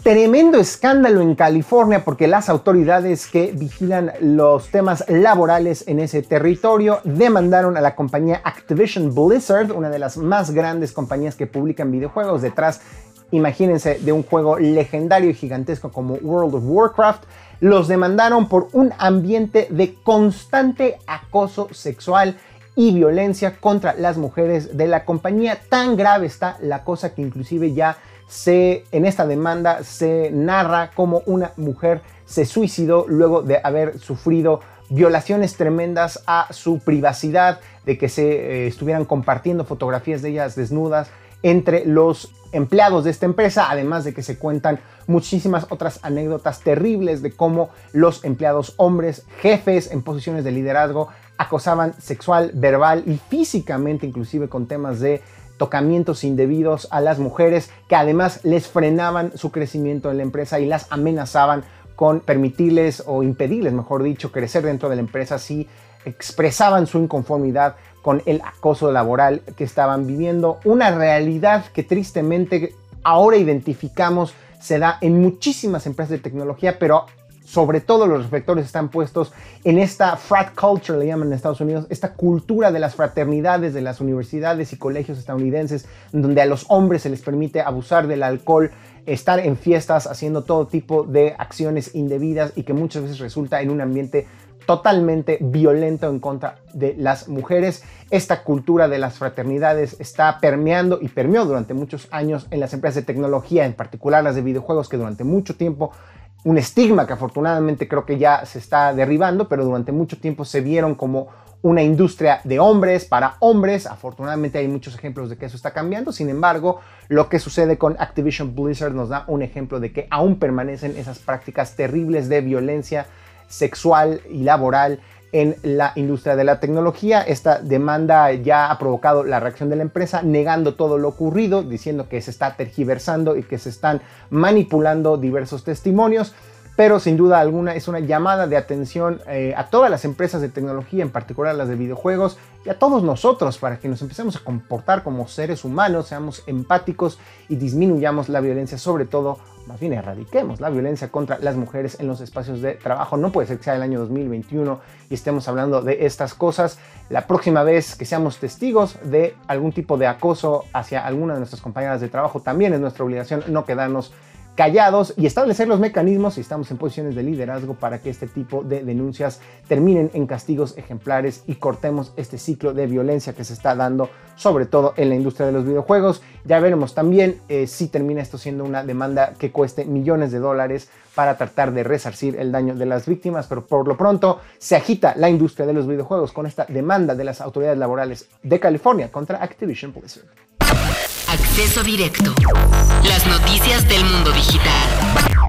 Tremendo escándalo en California porque las autoridades que vigilan los temas laborales en ese territorio demandaron a la compañía Activision Blizzard, una de las más grandes compañías que publican videojuegos detrás, imagínense, de un juego legendario y gigantesco como World of Warcraft. Los demandaron por un ambiente de constante acoso sexual y violencia contra las mujeres de la compañía. Tan grave está la cosa que inclusive ya se, en esta demanda se narra cómo una mujer se suicidó luego de haber sufrido violaciones tremendas a su privacidad, de que se eh, estuvieran compartiendo fotografías de ellas desnudas entre los empleados de esta empresa, además de que se cuentan muchísimas otras anécdotas terribles de cómo los empleados hombres, jefes en posiciones de liderazgo, acosaban sexual, verbal y físicamente, inclusive con temas de tocamientos indebidos a las mujeres que además les frenaban su crecimiento en la empresa y las amenazaban con permitirles o impedirles, mejor dicho, crecer dentro de la empresa si expresaban su inconformidad con el acoso laboral que estaban viviendo. Una realidad que tristemente ahora identificamos se da en muchísimas empresas de tecnología, pero sobre todo los reflectores están puestos en esta frat culture, le llaman en Estados Unidos, esta cultura de las fraternidades de las universidades y colegios estadounidenses, donde a los hombres se les permite abusar del alcohol, estar en fiestas haciendo todo tipo de acciones indebidas y que muchas veces resulta en un ambiente totalmente violento en contra de las mujeres. Esta cultura de las fraternidades está permeando y permeó durante muchos años en las empresas de tecnología, en particular las de videojuegos, que durante mucho tiempo un estigma que afortunadamente creo que ya se está derribando, pero durante mucho tiempo se vieron como una industria de hombres para hombres. Afortunadamente hay muchos ejemplos de que eso está cambiando. Sin embargo, lo que sucede con Activision Blizzard nos da un ejemplo de que aún permanecen esas prácticas terribles de violencia sexual y laboral en la industria de la tecnología. Esta demanda ya ha provocado la reacción de la empresa negando todo lo ocurrido, diciendo que se está tergiversando y que se están manipulando diversos testimonios pero sin duda alguna es una llamada de atención eh, a todas las empresas de tecnología, en particular las de videojuegos, y a todos nosotros para que nos empecemos a comportar como seres humanos, seamos empáticos y disminuyamos la violencia, sobre todo, más bien erradiquemos la violencia contra las mujeres en los espacios de trabajo. No puede ser que sea el año 2021 y estemos hablando de estas cosas. La próxima vez que seamos testigos de algún tipo de acoso hacia alguna de nuestras compañeras de trabajo, también es nuestra obligación no quedarnos callados y establecer los mecanismos si estamos en posiciones de liderazgo para que este tipo de denuncias terminen en castigos ejemplares y cortemos este ciclo de violencia que se está dando sobre todo en la industria de los videojuegos. Ya veremos también eh, si termina esto siendo una demanda que cueste millones de dólares para tratar de resarcir el daño de las víctimas, pero por lo pronto se agita la industria de los videojuegos con esta demanda de las autoridades laborales de California contra Activision Blizzard. Acceso directo. Del mundo digital.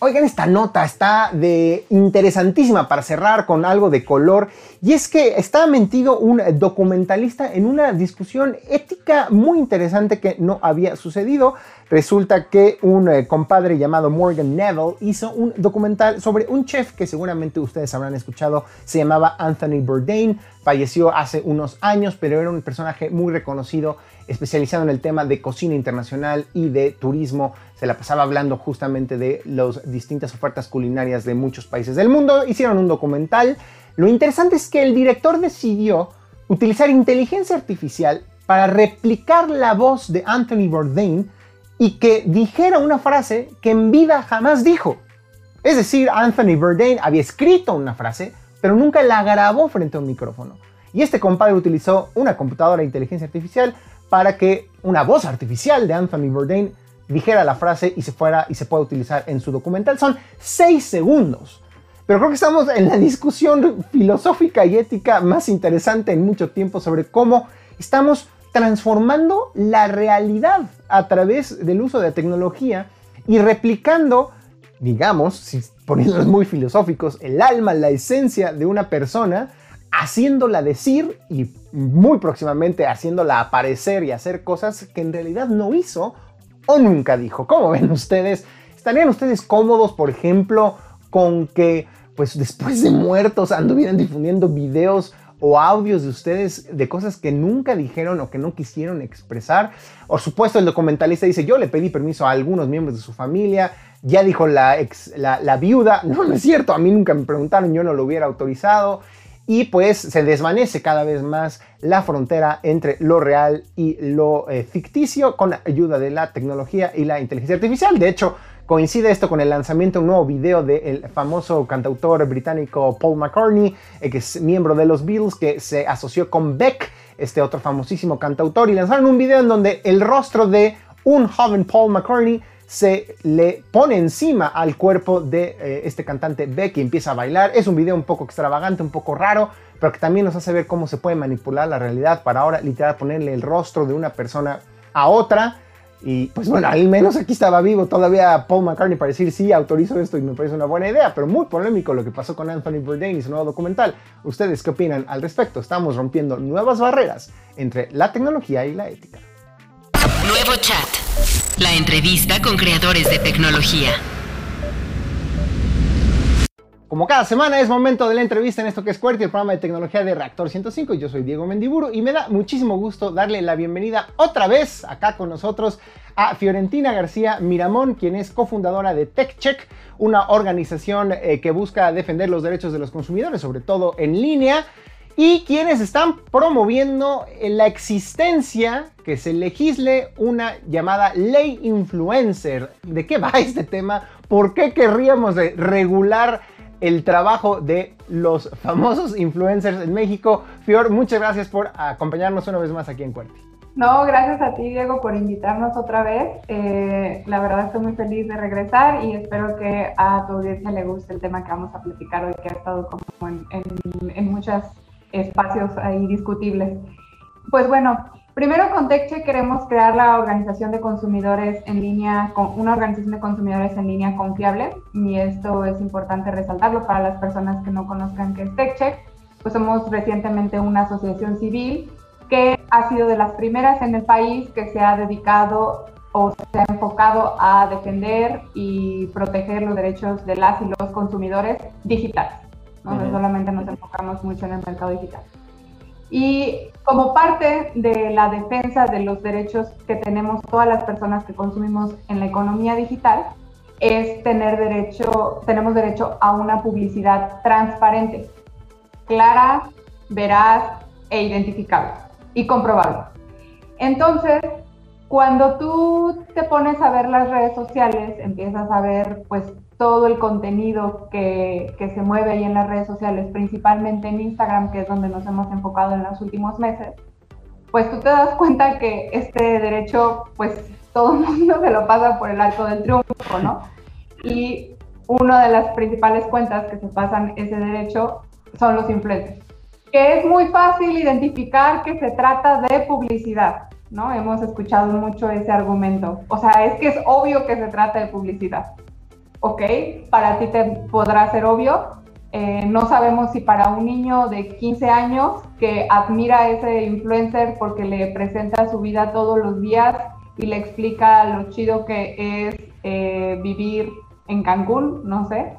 Oigan, esta nota está de interesantísima para cerrar con algo de color y es que está mentido un documentalista en una discusión ética muy interesante que no había sucedido. Resulta que un eh, compadre llamado Morgan Neville hizo un documental sobre un chef que seguramente ustedes habrán escuchado, se llamaba Anthony Bourdain, falleció hace unos años, pero era un personaje muy reconocido especializado en el tema de cocina internacional y de turismo. Se la pasaba hablando justamente de las distintas ofertas culinarias de muchos países del mundo. Hicieron un documental. Lo interesante es que el director decidió utilizar inteligencia artificial para replicar la voz de Anthony Bourdain y que dijera una frase que en vida jamás dijo. Es decir, Anthony Bourdain había escrito una frase, pero nunca la grabó frente a un micrófono. Y este compadre utilizó una computadora de inteligencia artificial para que una voz artificial de Anthony Bourdain dijera la frase y se fuera y se pueda utilizar en su documental. Son seis segundos. Pero creo que estamos en la discusión filosófica y ética más interesante en mucho tiempo sobre cómo estamos transformando la realidad a través del uso de la tecnología y replicando, digamos, si poniéndonos muy filosóficos, el alma, la esencia de una persona haciéndola decir y muy próximamente haciéndola aparecer y hacer cosas que en realidad no hizo o nunca dijo. ¿Cómo ven ustedes? ¿Estarían ustedes cómodos, por ejemplo, con que pues después de muertos anduvieran difundiendo videos o audios de ustedes de cosas que nunca dijeron o que no quisieron expresar. Por supuesto, el documentalista dice, yo le pedí permiso a algunos miembros de su familia, ya dijo la, ex, la, la viuda, no, no es cierto, a mí nunca me preguntaron, yo no lo hubiera autorizado y pues se desvanece cada vez más la frontera entre lo real y lo eh, ficticio con ayuda de la tecnología y la inteligencia artificial. De hecho, coincide esto con el lanzamiento de un nuevo video del famoso cantautor británico Paul McCartney, eh, que es miembro de los Beatles, que se asoció con Beck, este otro famosísimo cantautor, y lanzaron un video en donde el rostro de un joven Paul McCartney se le pone encima al cuerpo de eh, este cantante Beck y empieza a bailar. Es un video un poco extravagante, un poco raro, pero que también nos hace ver cómo se puede manipular la realidad para ahora literal ponerle el rostro de una persona a otra. Y pues bueno, al menos aquí estaba vivo todavía Paul McCartney para decir sí, autorizo esto y me parece una buena idea, pero muy polémico lo que pasó con Anthony Bourdain y su nuevo documental. ¿Ustedes qué opinan al respecto? Estamos rompiendo nuevas barreras entre la tecnología y la ética. Nuevo chat. La entrevista con creadores de tecnología. Como cada semana es momento de la entrevista en esto que es QWERTY, el programa de tecnología de Reactor 105. Yo soy Diego Mendiburu y me da muchísimo gusto darle la bienvenida otra vez acá con nosotros a Fiorentina García Miramón, quien es cofundadora de TechCheck, una organización eh, que busca defender los derechos de los consumidores, sobre todo en línea y quienes están promoviendo la existencia que se legisle una llamada ley influencer. ¿De qué va *laughs* este tema? ¿Por qué querríamos regular el trabajo de los *laughs* famosos influencers en México? Fior, muchas gracias por acompañarnos una vez más aquí en Cuerti. No, gracias a ti, Diego, por invitarnos otra vez. Eh, la verdad estoy muy feliz de regresar y espero que a tu audiencia le guste el tema que vamos a platicar hoy, que ha estado como en muchas espacios ahí discutibles. Pues bueno, primero con TechCheck queremos crear la organización de consumidores en línea, una organización de consumidores en línea confiable y esto es importante resaltarlo para las personas que no conozcan qué es TechCheck. Pues somos recientemente una asociación civil que ha sido de las primeras en el país que se ha dedicado o se ha enfocado a defender y proteger los derechos de las y los consumidores digitales. No solamente nos enfocamos mucho en el mercado digital. Y como parte de la defensa de los derechos que tenemos todas las personas que consumimos en la economía digital, es tener derecho, tenemos derecho a una publicidad transparente, clara, veraz e identificable y comprobable. Entonces, cuando tú te pones a ver las redes sociales, empiezas a ver pues todo el contenido que, que, se mueve ahí en las redes sociales, principalmente en Instagram, que es donde nos hemos enfocado en los últimos meses, pues tú te das cuenta que este derecho, pues todo el mundo se lo pasa por el arco del triunfo, ¿no? Y una de las principales cuentas que se pasan ese derecho son los influencers, que es muy fácil identificar que se trata de publicidad. ¿no? Hemos escuchado mucho ese argumento. O sea, es que es obvio que se trata de publicidad. Ok, para ti te podrá ser obvio. Eh, no sabemos si para un niño de 15 años que admira a ese influencer porque le presenta su vida todos los días y le explica lo chido que es eh, vivir en Cancún, no sé,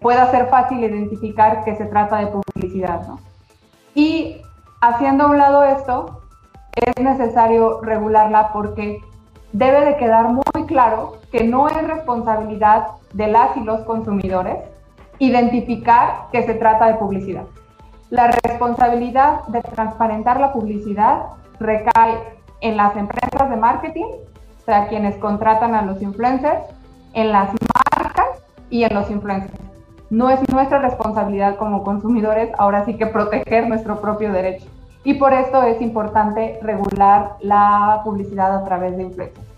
pueda ser fácil identificar que se trata de publicidad, ¿no? Y haciendo a un lado esto, es necesario regularla porque debe de quedar muy claro que no es responsabilidad de las y los consumidores identificar que se trata de publicidad. La responsabilidad de transparentar la publicidad recae en las empresas de marketing, o sea, quienes contratan a los influencers, en las marcas y en los influencers. No es nuestra responsabilidad como consumidores ahora sí que proteger nuestro propio derecho y por esto es importante regular la publicidad a través de influencers.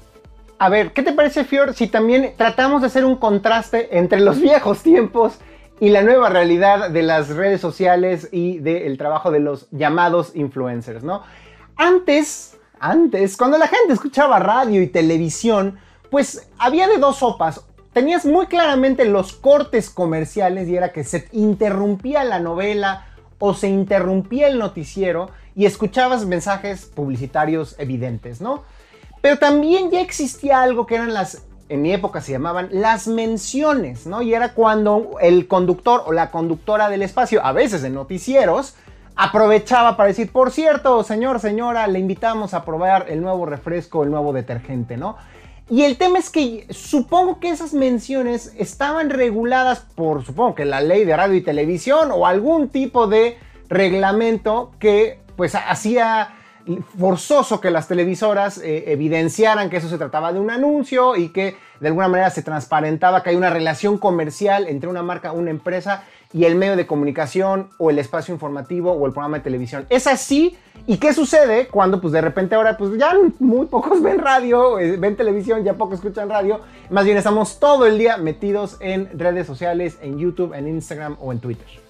A ver, ¿qué te parece, Fior, si también tratamos de hacer un contraste entre los *laughs* viejos tiempos y la nueva realidad de las redes sociales y del trabajo de los llamados influencers, ¿no? Antes, antes, cuando la gente escuchaba radio y televisión, pues había de dos sopas. Tenías muy claramente los cortes comerciales y era que se interrumpía la novela o se interrumpía el noticiero y escuchabas mensajes publicitarios evidentes, ¿no? Pero también ya existía algo que eran las, en mi época se llamaban las menciones, ¿no? Y era cuando el conductor o la conductora del espacio, a veces de noticieros, aprovechaba para decir, por cierto, señor, señora, le invitamos a probar el nuevo refresco, el nuevo detergente, ¿no? Y el tema es que supongo que esas menciones estaban reguladas por, supongo que la ley de radio y televisión o algún tipo de reglamento que pues hacía forzoso que las televisoras eh, evidenciaran que eso se trataba de un anuncio y que de alguna manera se transparentaba que hay una relación comercial entre una marca, una empresa y el medio de comunicación o el espacio informativo o el programa de televisión. Es así. ¿Y qué sucede cuando pues de repente ahora pues ya muy pocos ven radio, eh, ven televisión, ya pocos escuchan radio? Más bien estamos todo el día metidos en redes sociales, en YouTube, en Instagram o en Twitter.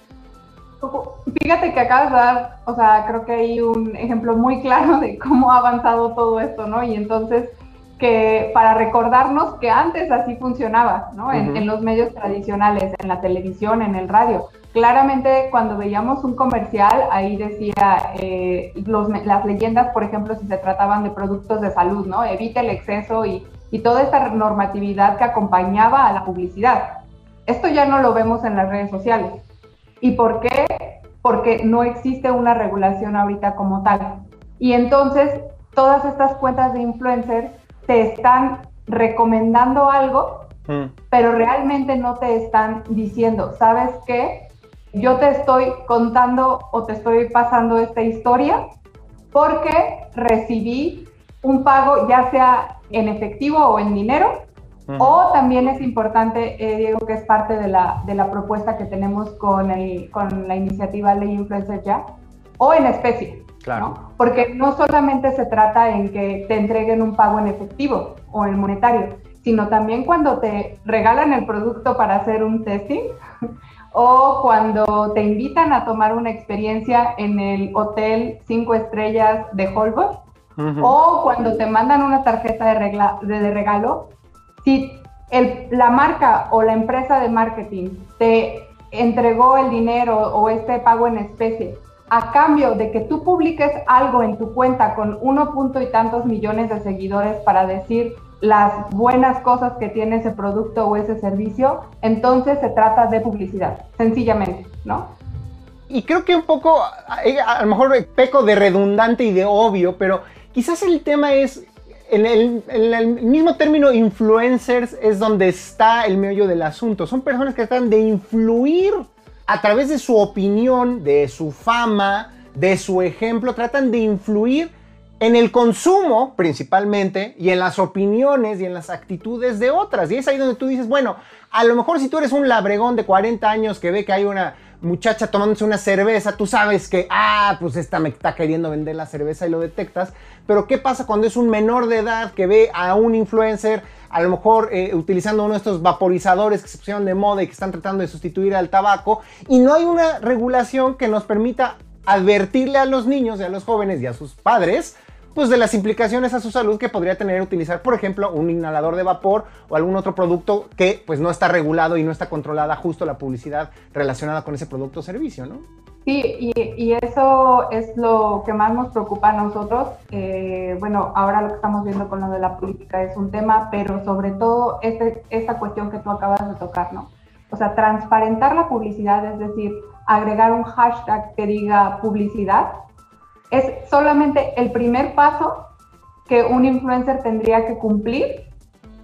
Fíjate que acabas de dar, o sea, creo que hay un ejemplo muy claro de cómo ha avanzado todo esto, ¿no? Y entonces que para recordarnos que antes así funcionaba, ¿no? En, los medios tradicionales, en la televisión, en el radio. Claramente cuando veíamos un comercial, ahí decía eh, las leyendas, por ejemplo, si se trataban de productos de salud, ¿no? Evite el exceso y, y toda esta normatividad que acompañaba a la publicidad. Esto ya no lo vemos en las redes sociales. ¿Y por qué? Porque no existe una regulación ahorita como tal. Y entonces todas estas cuentas de influencers te están recomendando algo, mm. pero realmente no te están diciendo, ¿sabes qué? Yo te estoy contando o te estoy pasando esta historia porque recibí un pago ya sea en efectivo o en dinero, o también es importante, eh, Diego, que es parte de la, de la propuesta que tenemos con, el, con la iniciativa Ley Influencer Ya, o en especie. Claro. Porque no solamente se trata en que te entreguen un pago en efectivo o en monetario, sino también cuando te regalan el producto para hacer un testing *laughs* o cuando te invitan a tomar una experiencia en el hotel cinco estrellas de Holbox, o cuando te mandan una tarjeta de, regalo, si la marca o la empresa de marketing te entregó el dinero o este pago en especie a cambio de que tú publiques algo en tu cuenta con uno punto y tantos millones de seguidores para decir las buenas cosas que tiene ese producto o ese servicio, entonces se trata de publicidad, sencillamente, ¿no? Y creo que un poco, eh, a lo mejor peco de redundante y de obvio, pero quizás el tema es, en el, mismo término influencers es donde está el meollo del asunto. Son personas que tratan de influir a través de su opinión, de su fama, de su ejemplo, tratan de influir en el consumo principalmente y en las opiniones y en las actitudes de otras. Y es ahí donde tú dices, bueno, a lo mejor si tú eres un labregón de 40 años que ve que hay una muchacha tomándose una cerveza, tú sabes que, ah, pues esta me está queriendo vender la cerveza y lo detectas. Pero ¿qué pasa cuando es un menor de edad que ve a un influencer, a lo mejor eh, utilizando uno de estos vaporizadores que se pusieron de moda y que están tratando de sustituir al tabaco, y no hay una regulación que nos permita advertirle a los niños y a los jóvenes y a sus padres pues de las implicaciones a su salud que podría tener utilizar, por ejemplo, un inhalador de vapor o algún otro producto que pues no está regulado y no está controlada justo la publicidad relacionada con ese producto o servicio, ¿no? Sí, y, eso es lo que más nos preocupa a nosotros. Eh, bueno, ahora lo que estamos viendo con lo de la política es un tema, pero sobre todo este, esta cuestión que tú acabas de tocar, ¿no? O sea, transparentar la publicidad, es decir, agregar un hashtag que diga publicidad, es solamente el primer paso que un influencer tendría que cumplir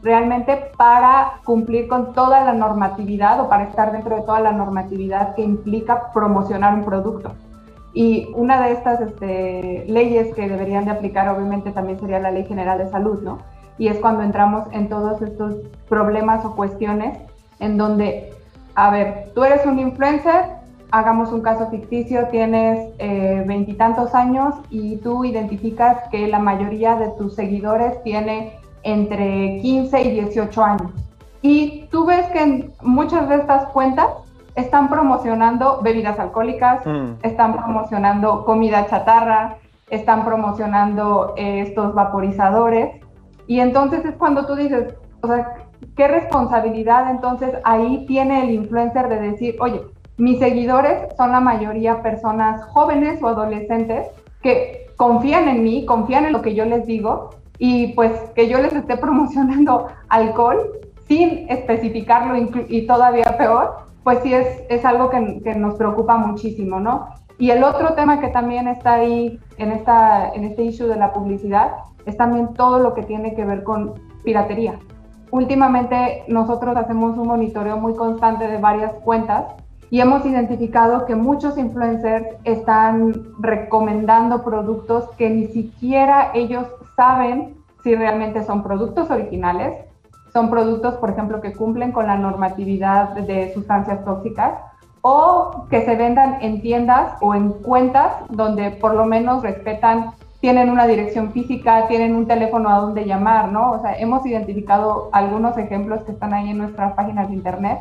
realmente para cumplir con toda la normatividad o para estar dentro de toda la normatividad que implica promocionar un producto. Y una de estas este, leyes que deberían de aplicar obviamente también sería la Ley General de Salud, ¿no? Y es cuando entramos en todos estos problemas o cuestiones en donde, a ver, tú eres un influencer, hagamos un caso ficticio, tienes eh, veintitantos años y tú identificas que la mayoría de tus seguidores tiene entre 15 y 18 años. Y tú ves que en muchas de estas cuentas están promocionando bebidas alcohólicas, mm. están promocionando comida chatarra, están promocionando eh, estos vaporizadores. Y entonces es cuando tú dices, o sea, ¿qué responsabilidad entonces ahí tiene el influencer de decir, oye, mis seguidores son la mayoría personas jóvenes o adolescentes que confían en mí, confían en lo que yo les digo y pues que yo les esté *laughs* promocionando alcohol sin especificarlo y todavía peor, pues sí es, es algo que, que, nos preocupa muchísimo, ¿no? Y el otro tema que también está ahí en, esta, en este issue de la publicidad es también todo lo que tiene que ver con piratería. Últimamente nosotros hacemos un monitoreo muy constante de varias cuentas y hemos identificado que muchos influencers están recomendando productos que ni siquiera ellos saben si realmente son productos originales, son productos, por ejemplo, que cumplen con la normatividad de sustancias tóxicas o que se vendan en tiendas o en cuentas donde por lo menos respetan, tienen una dirección física, tienen un teléfono a donde llamar, ¿no? O sea, hemos identificado algunos ejemplos que están ahí en nuestras páginas de internet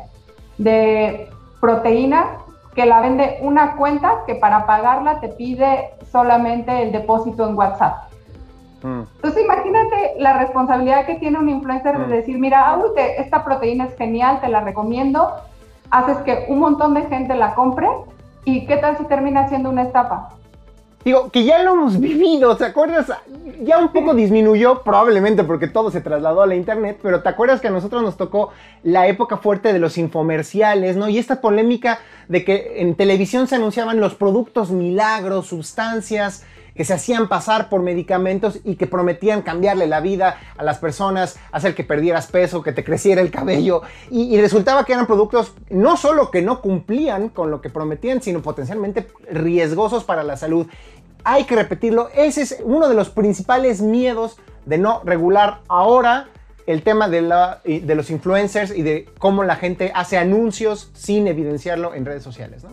de proteína que la vende una cuenta que para pagarla te pide solamente el depósito en WhatsApp. Mm. Entonces imagínate la responsabilidad que tiene un influencer de mm. decir, mira, esta proteína es genial, te la recomiendo, haces que un montón de gente la compre y qué tal si termina siendo una estafa. Digo, que ya lo hemos *laughs* vivido, ¿te acuerdas? Ya un poco disminuyó, probablemente porque todo se trasladó a la internet, pero ¿te acuerdas que a nosotros nos tocó la época fuerte de los infomerciales, ¿no? Y esta polémica de que en televisión se anunciaban los productos milagros, sustancias, que se hacían pasar por medicamentos y que prometían cambiarle la vida a las personas, hacer que perdieras peso, que te creciera el cabello. Y, resultaba que eran productos no solo que no cumplían con lo que prometían, sino potencialmente riesgosos para la salud. Hay que repetirlo, ese es uno de los principales miedos de no regular ahora el tema de, de los influencers y de cómo la gente hace anuncios sin evidenciarlo en redes sociales, ¿no?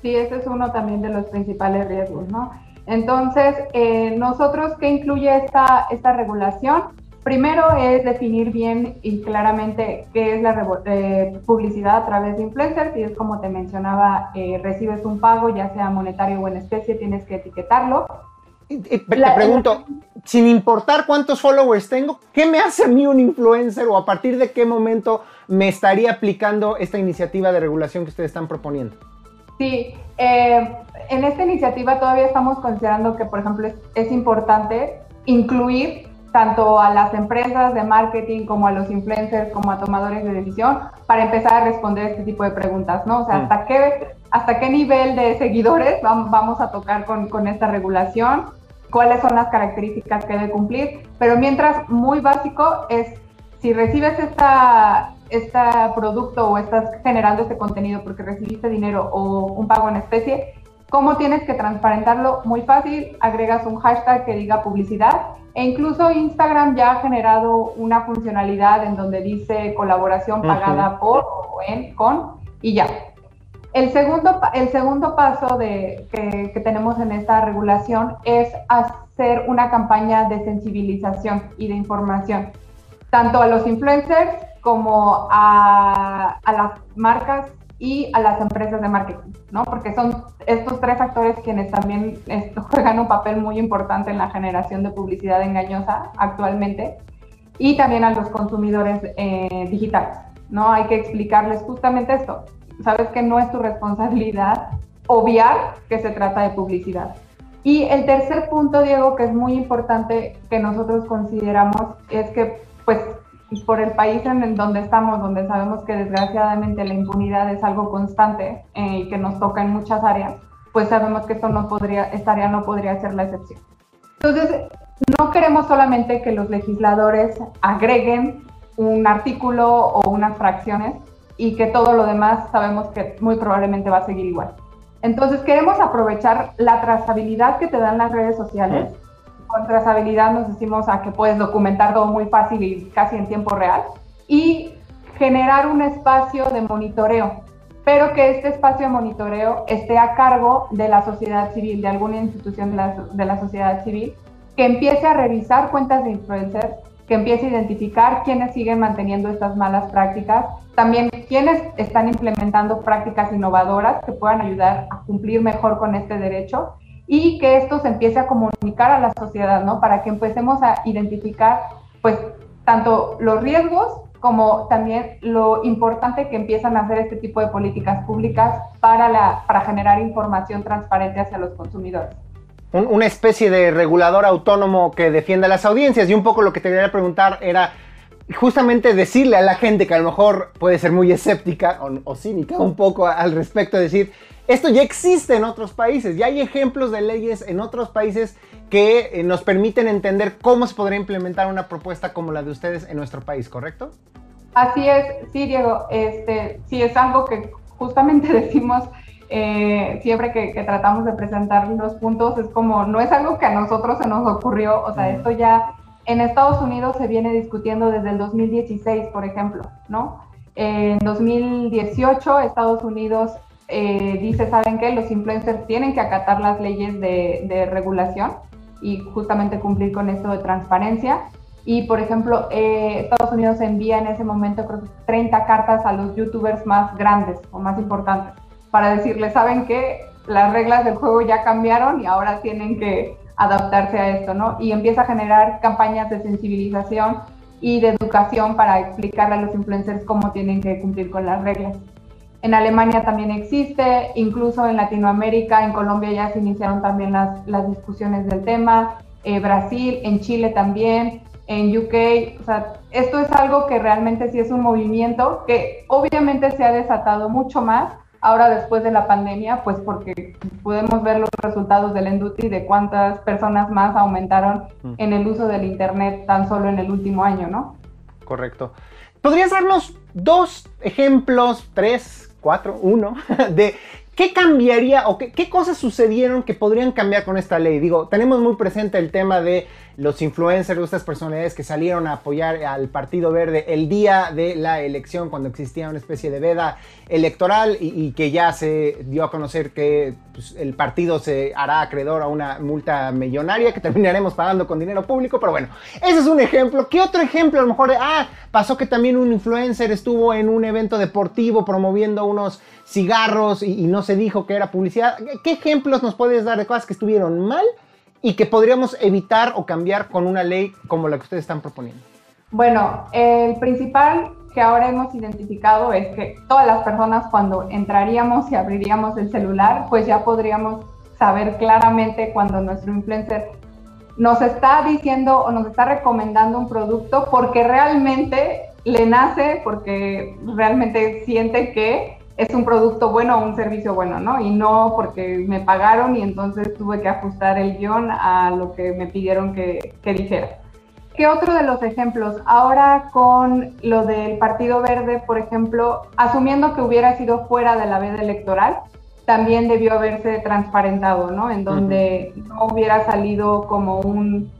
Sí, ese es uno también de los principales riesgos, ¿no? Entonces, eh, nosotros, ¿qué incluye esta, esta regulación? Primero es definir bien y claramente qué es la eh, publicidad a través de influencers y es como te mencionaba, eh, recibes un pago, ya sea monetario o en especie, tienes que etiquetarlo. te pregunto, sin importar cuántos followers tengo, ¿qué me hace a mí un influencer o a partir de qué momento me estaría aplicando esta iniciativa de regulación que ustedes están proponiendo? Sí, eh, en esta iniciativa todavía estamos considerando que, por ejemplo, es importante incluir tanto a las empresas de marketing como a los influencers, como a tomadores de decisión, para empezar a responder este tipo de preguntas, ¿no? O sea, mm. ¿hasta qué, hasta qué nivel de seguidores vamos a tocar con, con esta regulación? ¿Cuáles son las características que debe cumplir? Pero mientras, muy básico es, si recibes esta, este producto o estás generando este contenido porque recibiste dinero o un pago en especie, ¿cómo tienes que transparentarlo? Muy fácil, agregas un hashtag que diga publicidad e incluso Instagram ya ha generado una funcionalidad en donde dice colaboración pagada por o en, con y ya. El segundo, el segundo paso de, que, que, tenemos en esta regulación es hacer una campaña de sensibilización y de información, tanto a los influencers como a, a las marcas y a las empresas de marketing, ¿no? Porque son estos tres actores quienes también *laughs* juegan un papel muy importante en la generación de publicidad engañosa actualmente y también a los consumidores eh, digitales, ¿no? Hay que explicarles justamente esto. Sabes que no es tu responsabilidad obviar que se trata de publicidad. Y el tercer punto, Diego, que es muy importante que nosotros consideramos, es que pues por el país en el donde estamos, donde sabemos que desgraciadamente la impunidad es algo constante eh, y que nos toca en muchas áreas, pues sabemos que esto no podría, esta área no podría ser la excepción. Entonces, no queremos solamente que los legisladores agreguen un artículo o unas fracciones y que todo lo demás sabemos que muy probablemente va a seguir igual. Entonces, queremos aprovechar la trazabilidad que te dan las redes sociales con trazabilidad nos decimos a que puedes documentar todo muy fácil y casi en tiempo real. Y generar un espacio de monitoreo, pero que este espacio de monitoreo esté a cargo de la sociedad civil, de alguna institución de la, de la sociedad civil, que empiece a revisar cuentas de influencers, que empiece a identificar quiénes siguen manteniendo estas malas prácticas, también quiénes están implementando prácticas innovadoras que puedan ayudar a cumplir mejor con este derecho y que esto se empiece a comunicar a la sociedad, ¿no? Para que empecemos a identificar, pues, tanto los riesgos como también lo importante que empiezan a hacer este tipo de políticas públicas para, la, para generar información transparente hacia los consumidores. una especie de regulador autónomo que defienda las audiencias y un poco lo que te quería preguntar era justamente decirle a la gente que a lo mejor puede ser muy escéptica o, o cínica un poco al respecto, decir, esto ya existe en otros países, ya hay ejemplos de leyes en otros países que eh, nos permiten entender cómo se podría implementar una propuesta como la de ustedes en nuestro país, ¿correcto? Así es, sí, Diego, este, sí es algo que justamente *laughs* decimos eh, siempre que, tratamos de presentar los puntos, es como, no es algo que a nosotros se nos ocurrió, o sea, esto ya en Estados Unidos se viene discutiendo desde el 2016, por ejemplo, ¿no? En 2018 Estados Unidos eh, dice, ¿saben qué? Los influencers tienen que acatar las leyes de, regulación y justamente cumplir con esto de transparencia. Y, por ejemplo, eh, Estados Unidos envía en ese momento creo 30 cartas a los youtubers más grandes o más importantes para decirles, ¿saben qué? Las reglas del juego ya cambiaron y ahora tienen que adaptarse a esto, ¿no? Y empieza a generar campañas de sensibilización y de educación para explicarle a los influencers cómo tienen que cumplir con las reglas. En Alemania también existe, incluso en Latinoamérica, en Colombia ya se iniciaron también las, las discusiones del tema, eh, Brasil, en Chile también, en UK, o sea, esto es algo que realmente sí es un movimiento que obviamente se ha desatado mucho más ahora después de la pandemia, pues porque podemos ver los resultados del Enduti de cuántas personas más aumentaron mm. en el uso del Internet tan solo en el último año, ¿no? Correcto. ¿Podrías darnos dos ejemplos, tres, cuatro, uno, *laughs* de ¿Qué cambiaría o qué, cosas sucedieron que podrían cambiar con esta ley? Digo, tenemos muy presente el tema de los influencers, estas personalidades que salieron a apoyar al Partido Verde el día de la elección, cuando existía una especie de veda electoral y, que ya se dio a conocer que pues, el partido se hará acreedor a una multa millonaria que terminaremos pagando con dinero público, pero bueno, ese es un ejemplo. ¿Qué otro ejemplo? A lo mejor, ah, pasó que también un influencer estuvo en un evento deportivo promoviendo unos cigarros y, y no se dijo que era publicidad. ¿Qué ejemplos nos puedes dar de cosas que estuvieron mal? y que podríamos evitar o cambiar con una ley como la que ustedes están proponiendo? Bueno, el principal que ahora hemos identificado es que todas las personas cuando entraríamos y abriríamos el celular, pues ya podríamos saber claramente cuando nuestro influencer nos está diciendo o nos está recomendando un producto porque realmente le nace, porque realmente siente que es un producto bueno o un servicio bueno, ¿no? Y no porque me pagaron y entonces tuve que ajustar el guion a lo que me pidieron que, que dijera. ¿Qué otro de los ejemplos? Ahora con lo del Partido Verde, por ejemplo, asumiendo que hubiera sido fuera de la veda electoral, también debió haberse transparentado, ¿no? En donde no hubiera salido como un,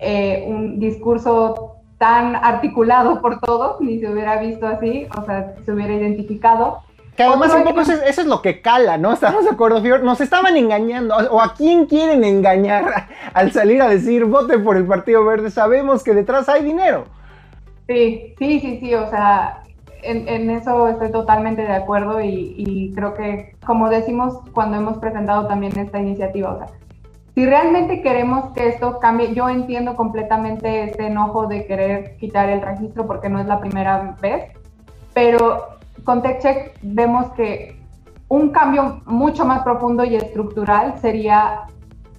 eh, un discurso tan articulado por todos, ni se hubiera visto así, o sea, se hubiera identificado que además un poco eso es, lo que cala, ¿no? ¿Estamos de acuerdo, Fior? Nos estaban engañando. ¿O a quién quieren engañar *laughs* al salir a decir vote por el Partido Verde? Sabemos que detrás hay dinero. Sí, sí, sí, sí. O sea, en, eso estoy totalmente de acuerdo y, y, creo que, como decimos cuando hemos presentado también esta iniciativa, o sea, si realmente queremos que esto cambie, yo entiendo completamente este enojo de querer quitar el registro porque no es la primera vez, pero con TechCheck vemos que un cambio mucho más profundo y estructural sería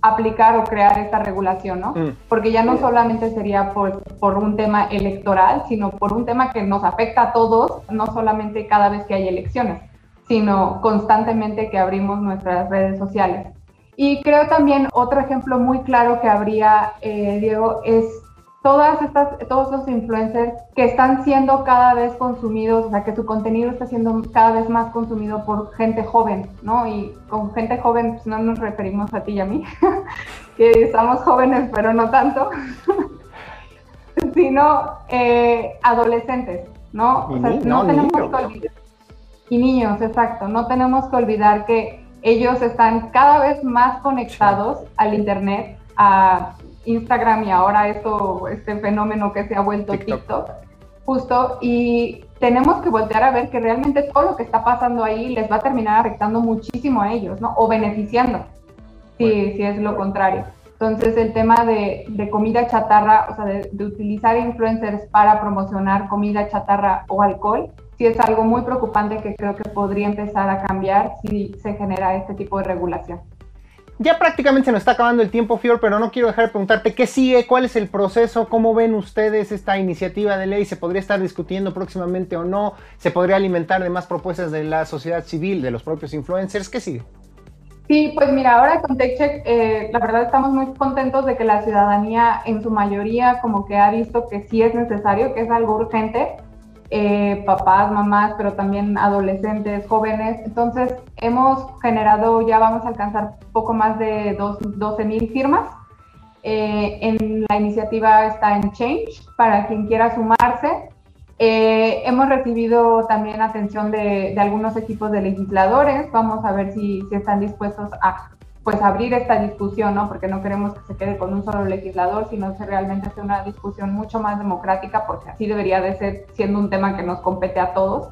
aplicar o crear esta regulación, ¿no? Mm. Porque ya no solamente sería por, por, un tema electoral, sino por un tema que nos afecta a todos, no solamente cada vez que hay elecciones, sino constantemente que abrimos nuestras redes sociales. Y creo también otro ejemplo muy claro que habría, eh, Diego, es todas estas, todos los influencers que están siendo cada vez consumidos, o sea, que su contenido está siendo cada vez más consumido por gente joven, ¿no? Y con gente joven pues, no nos referimos a ti y a mí, *laughs* que estamos jóvenes, pero no tanto, *laughs* sino eh, adolescentes, ¿no? o sea, no, tenemos que olvidar. Y niños, exacto. No tenemos que olvidar que ellos están cada vez más conectados al Internet, a Instagram y ahora esto, este fenómeno que se ha vuelto TikTok. justo, y tenemos que voltear a ver que realmente todo lo que está pasando ahí les va a terminar afectando muchísimo a ellos, ¿no? O beneficiando, si, si es lo contrario. Entonces, el tema de, de comida chatarra, o sea, de, de, utilizar influencers para promocionar comida chatarra o alcohol, sí es algo muy preocupante que creo que podría empezar a cambiar si se genera este tipo de regulación. Ya prácticamente se nos está acabando el tiempo, Fior, pero no quiero dejar de preguntarte qué sigue, cuál es el proceso, cómo ven ustedes esta iniciativa de ley, se podría estar discutiendo próximamente o no, se podría alimentar de más propuestas de la sociedad civil, de los propios influencers, ¿qué sigue? Sí, pues mira, ahora con TechCheck, eh, la verdad estamos muy contentos de que la ciudadanía en su mayoría como que ha visto que sí es necesario, que es algo urgente, eh, papás, mamás, pero también adolescentes, jóvenes. Entonces, hemos generado, ya vamos a alcanzar poco más de 12 mil firmas. Eh, en la iniciativa está en Change para quien quiera sumarse. Eh, hemos recibido también atención de, de, algunos equipos de legisladores. Vamos a ver si, si están dispuestos a pues abrir esta discusión, ¿no? Porque no queremos que se quede con un solo legislador, sino que realmente sea una discusión mucho más democrática, porque así debería de ser, siendo un tema que nos compete a todos.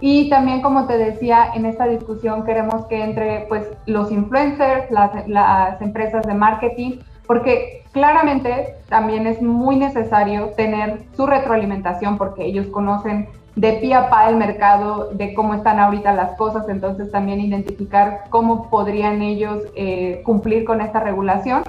Y también, como te decía, en esta discusión queremos que entre pues los influencers, las, las empresas de marketing, porque claramente también es muy necesario tener su retroalimentación porque ellos conocen de pie a pa el mercado, de cómo están ahorita las cosas, entonces también identificar cómo podrían ellos eh, cumplir con esta regulación.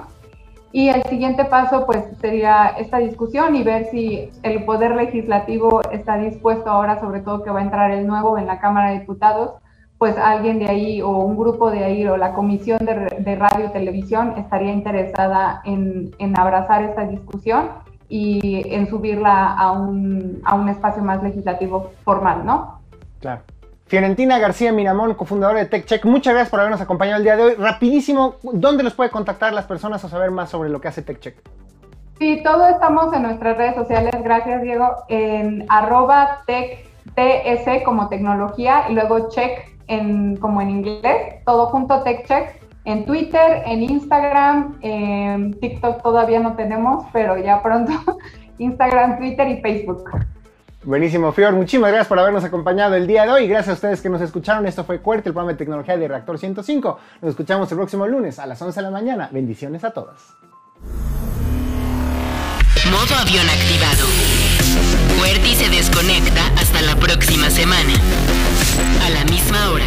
Y el siguiente paso pues sería esta discusión y ver si el Poder Legislativo está dispuesto ahora, sobre todo que va a entrar el nuevo en la Cámara de Diputados, pues alguien de ahí o un grupo de ahí o la Comisión de, Radio y Televisión estaría interesada en, en abrazar esta discusión y en subirla a un, a un espacio más legislativo formal, ¿no? Claro. Fiorentina García Miramón, cofundadora de TechCheck, muchas gracias por habernos acompañado el día de hoy. Rapidísimo, ¿dónde los puede contactar las personas o saber más sobre lo que hace TechCheck? Sí, todo estamos en nuestras redes sociales, gracias Diego, en arroba tech, TS como tecnología y luego check en, como en inglés, todo junto TechCheck. En Twitter, en Instagram, en TikTok todavía no tenemos, pero ya pronto *laughs* Instagram, Twitter y Facebook. Buenísimo, Fior. Muchísimas gracias por habernos acompañado el día de hoy. Gracias a ustedes que nos escucharon. Esto fue Cuerte, el programa de tecnología de Reactor 105. Nos escuchamos el próximo lunes a las 11 de la mañana. Bendiciones a todos. Modo avión activado. Cuerti se desconecta hasta la próxima semana. A la misma hora.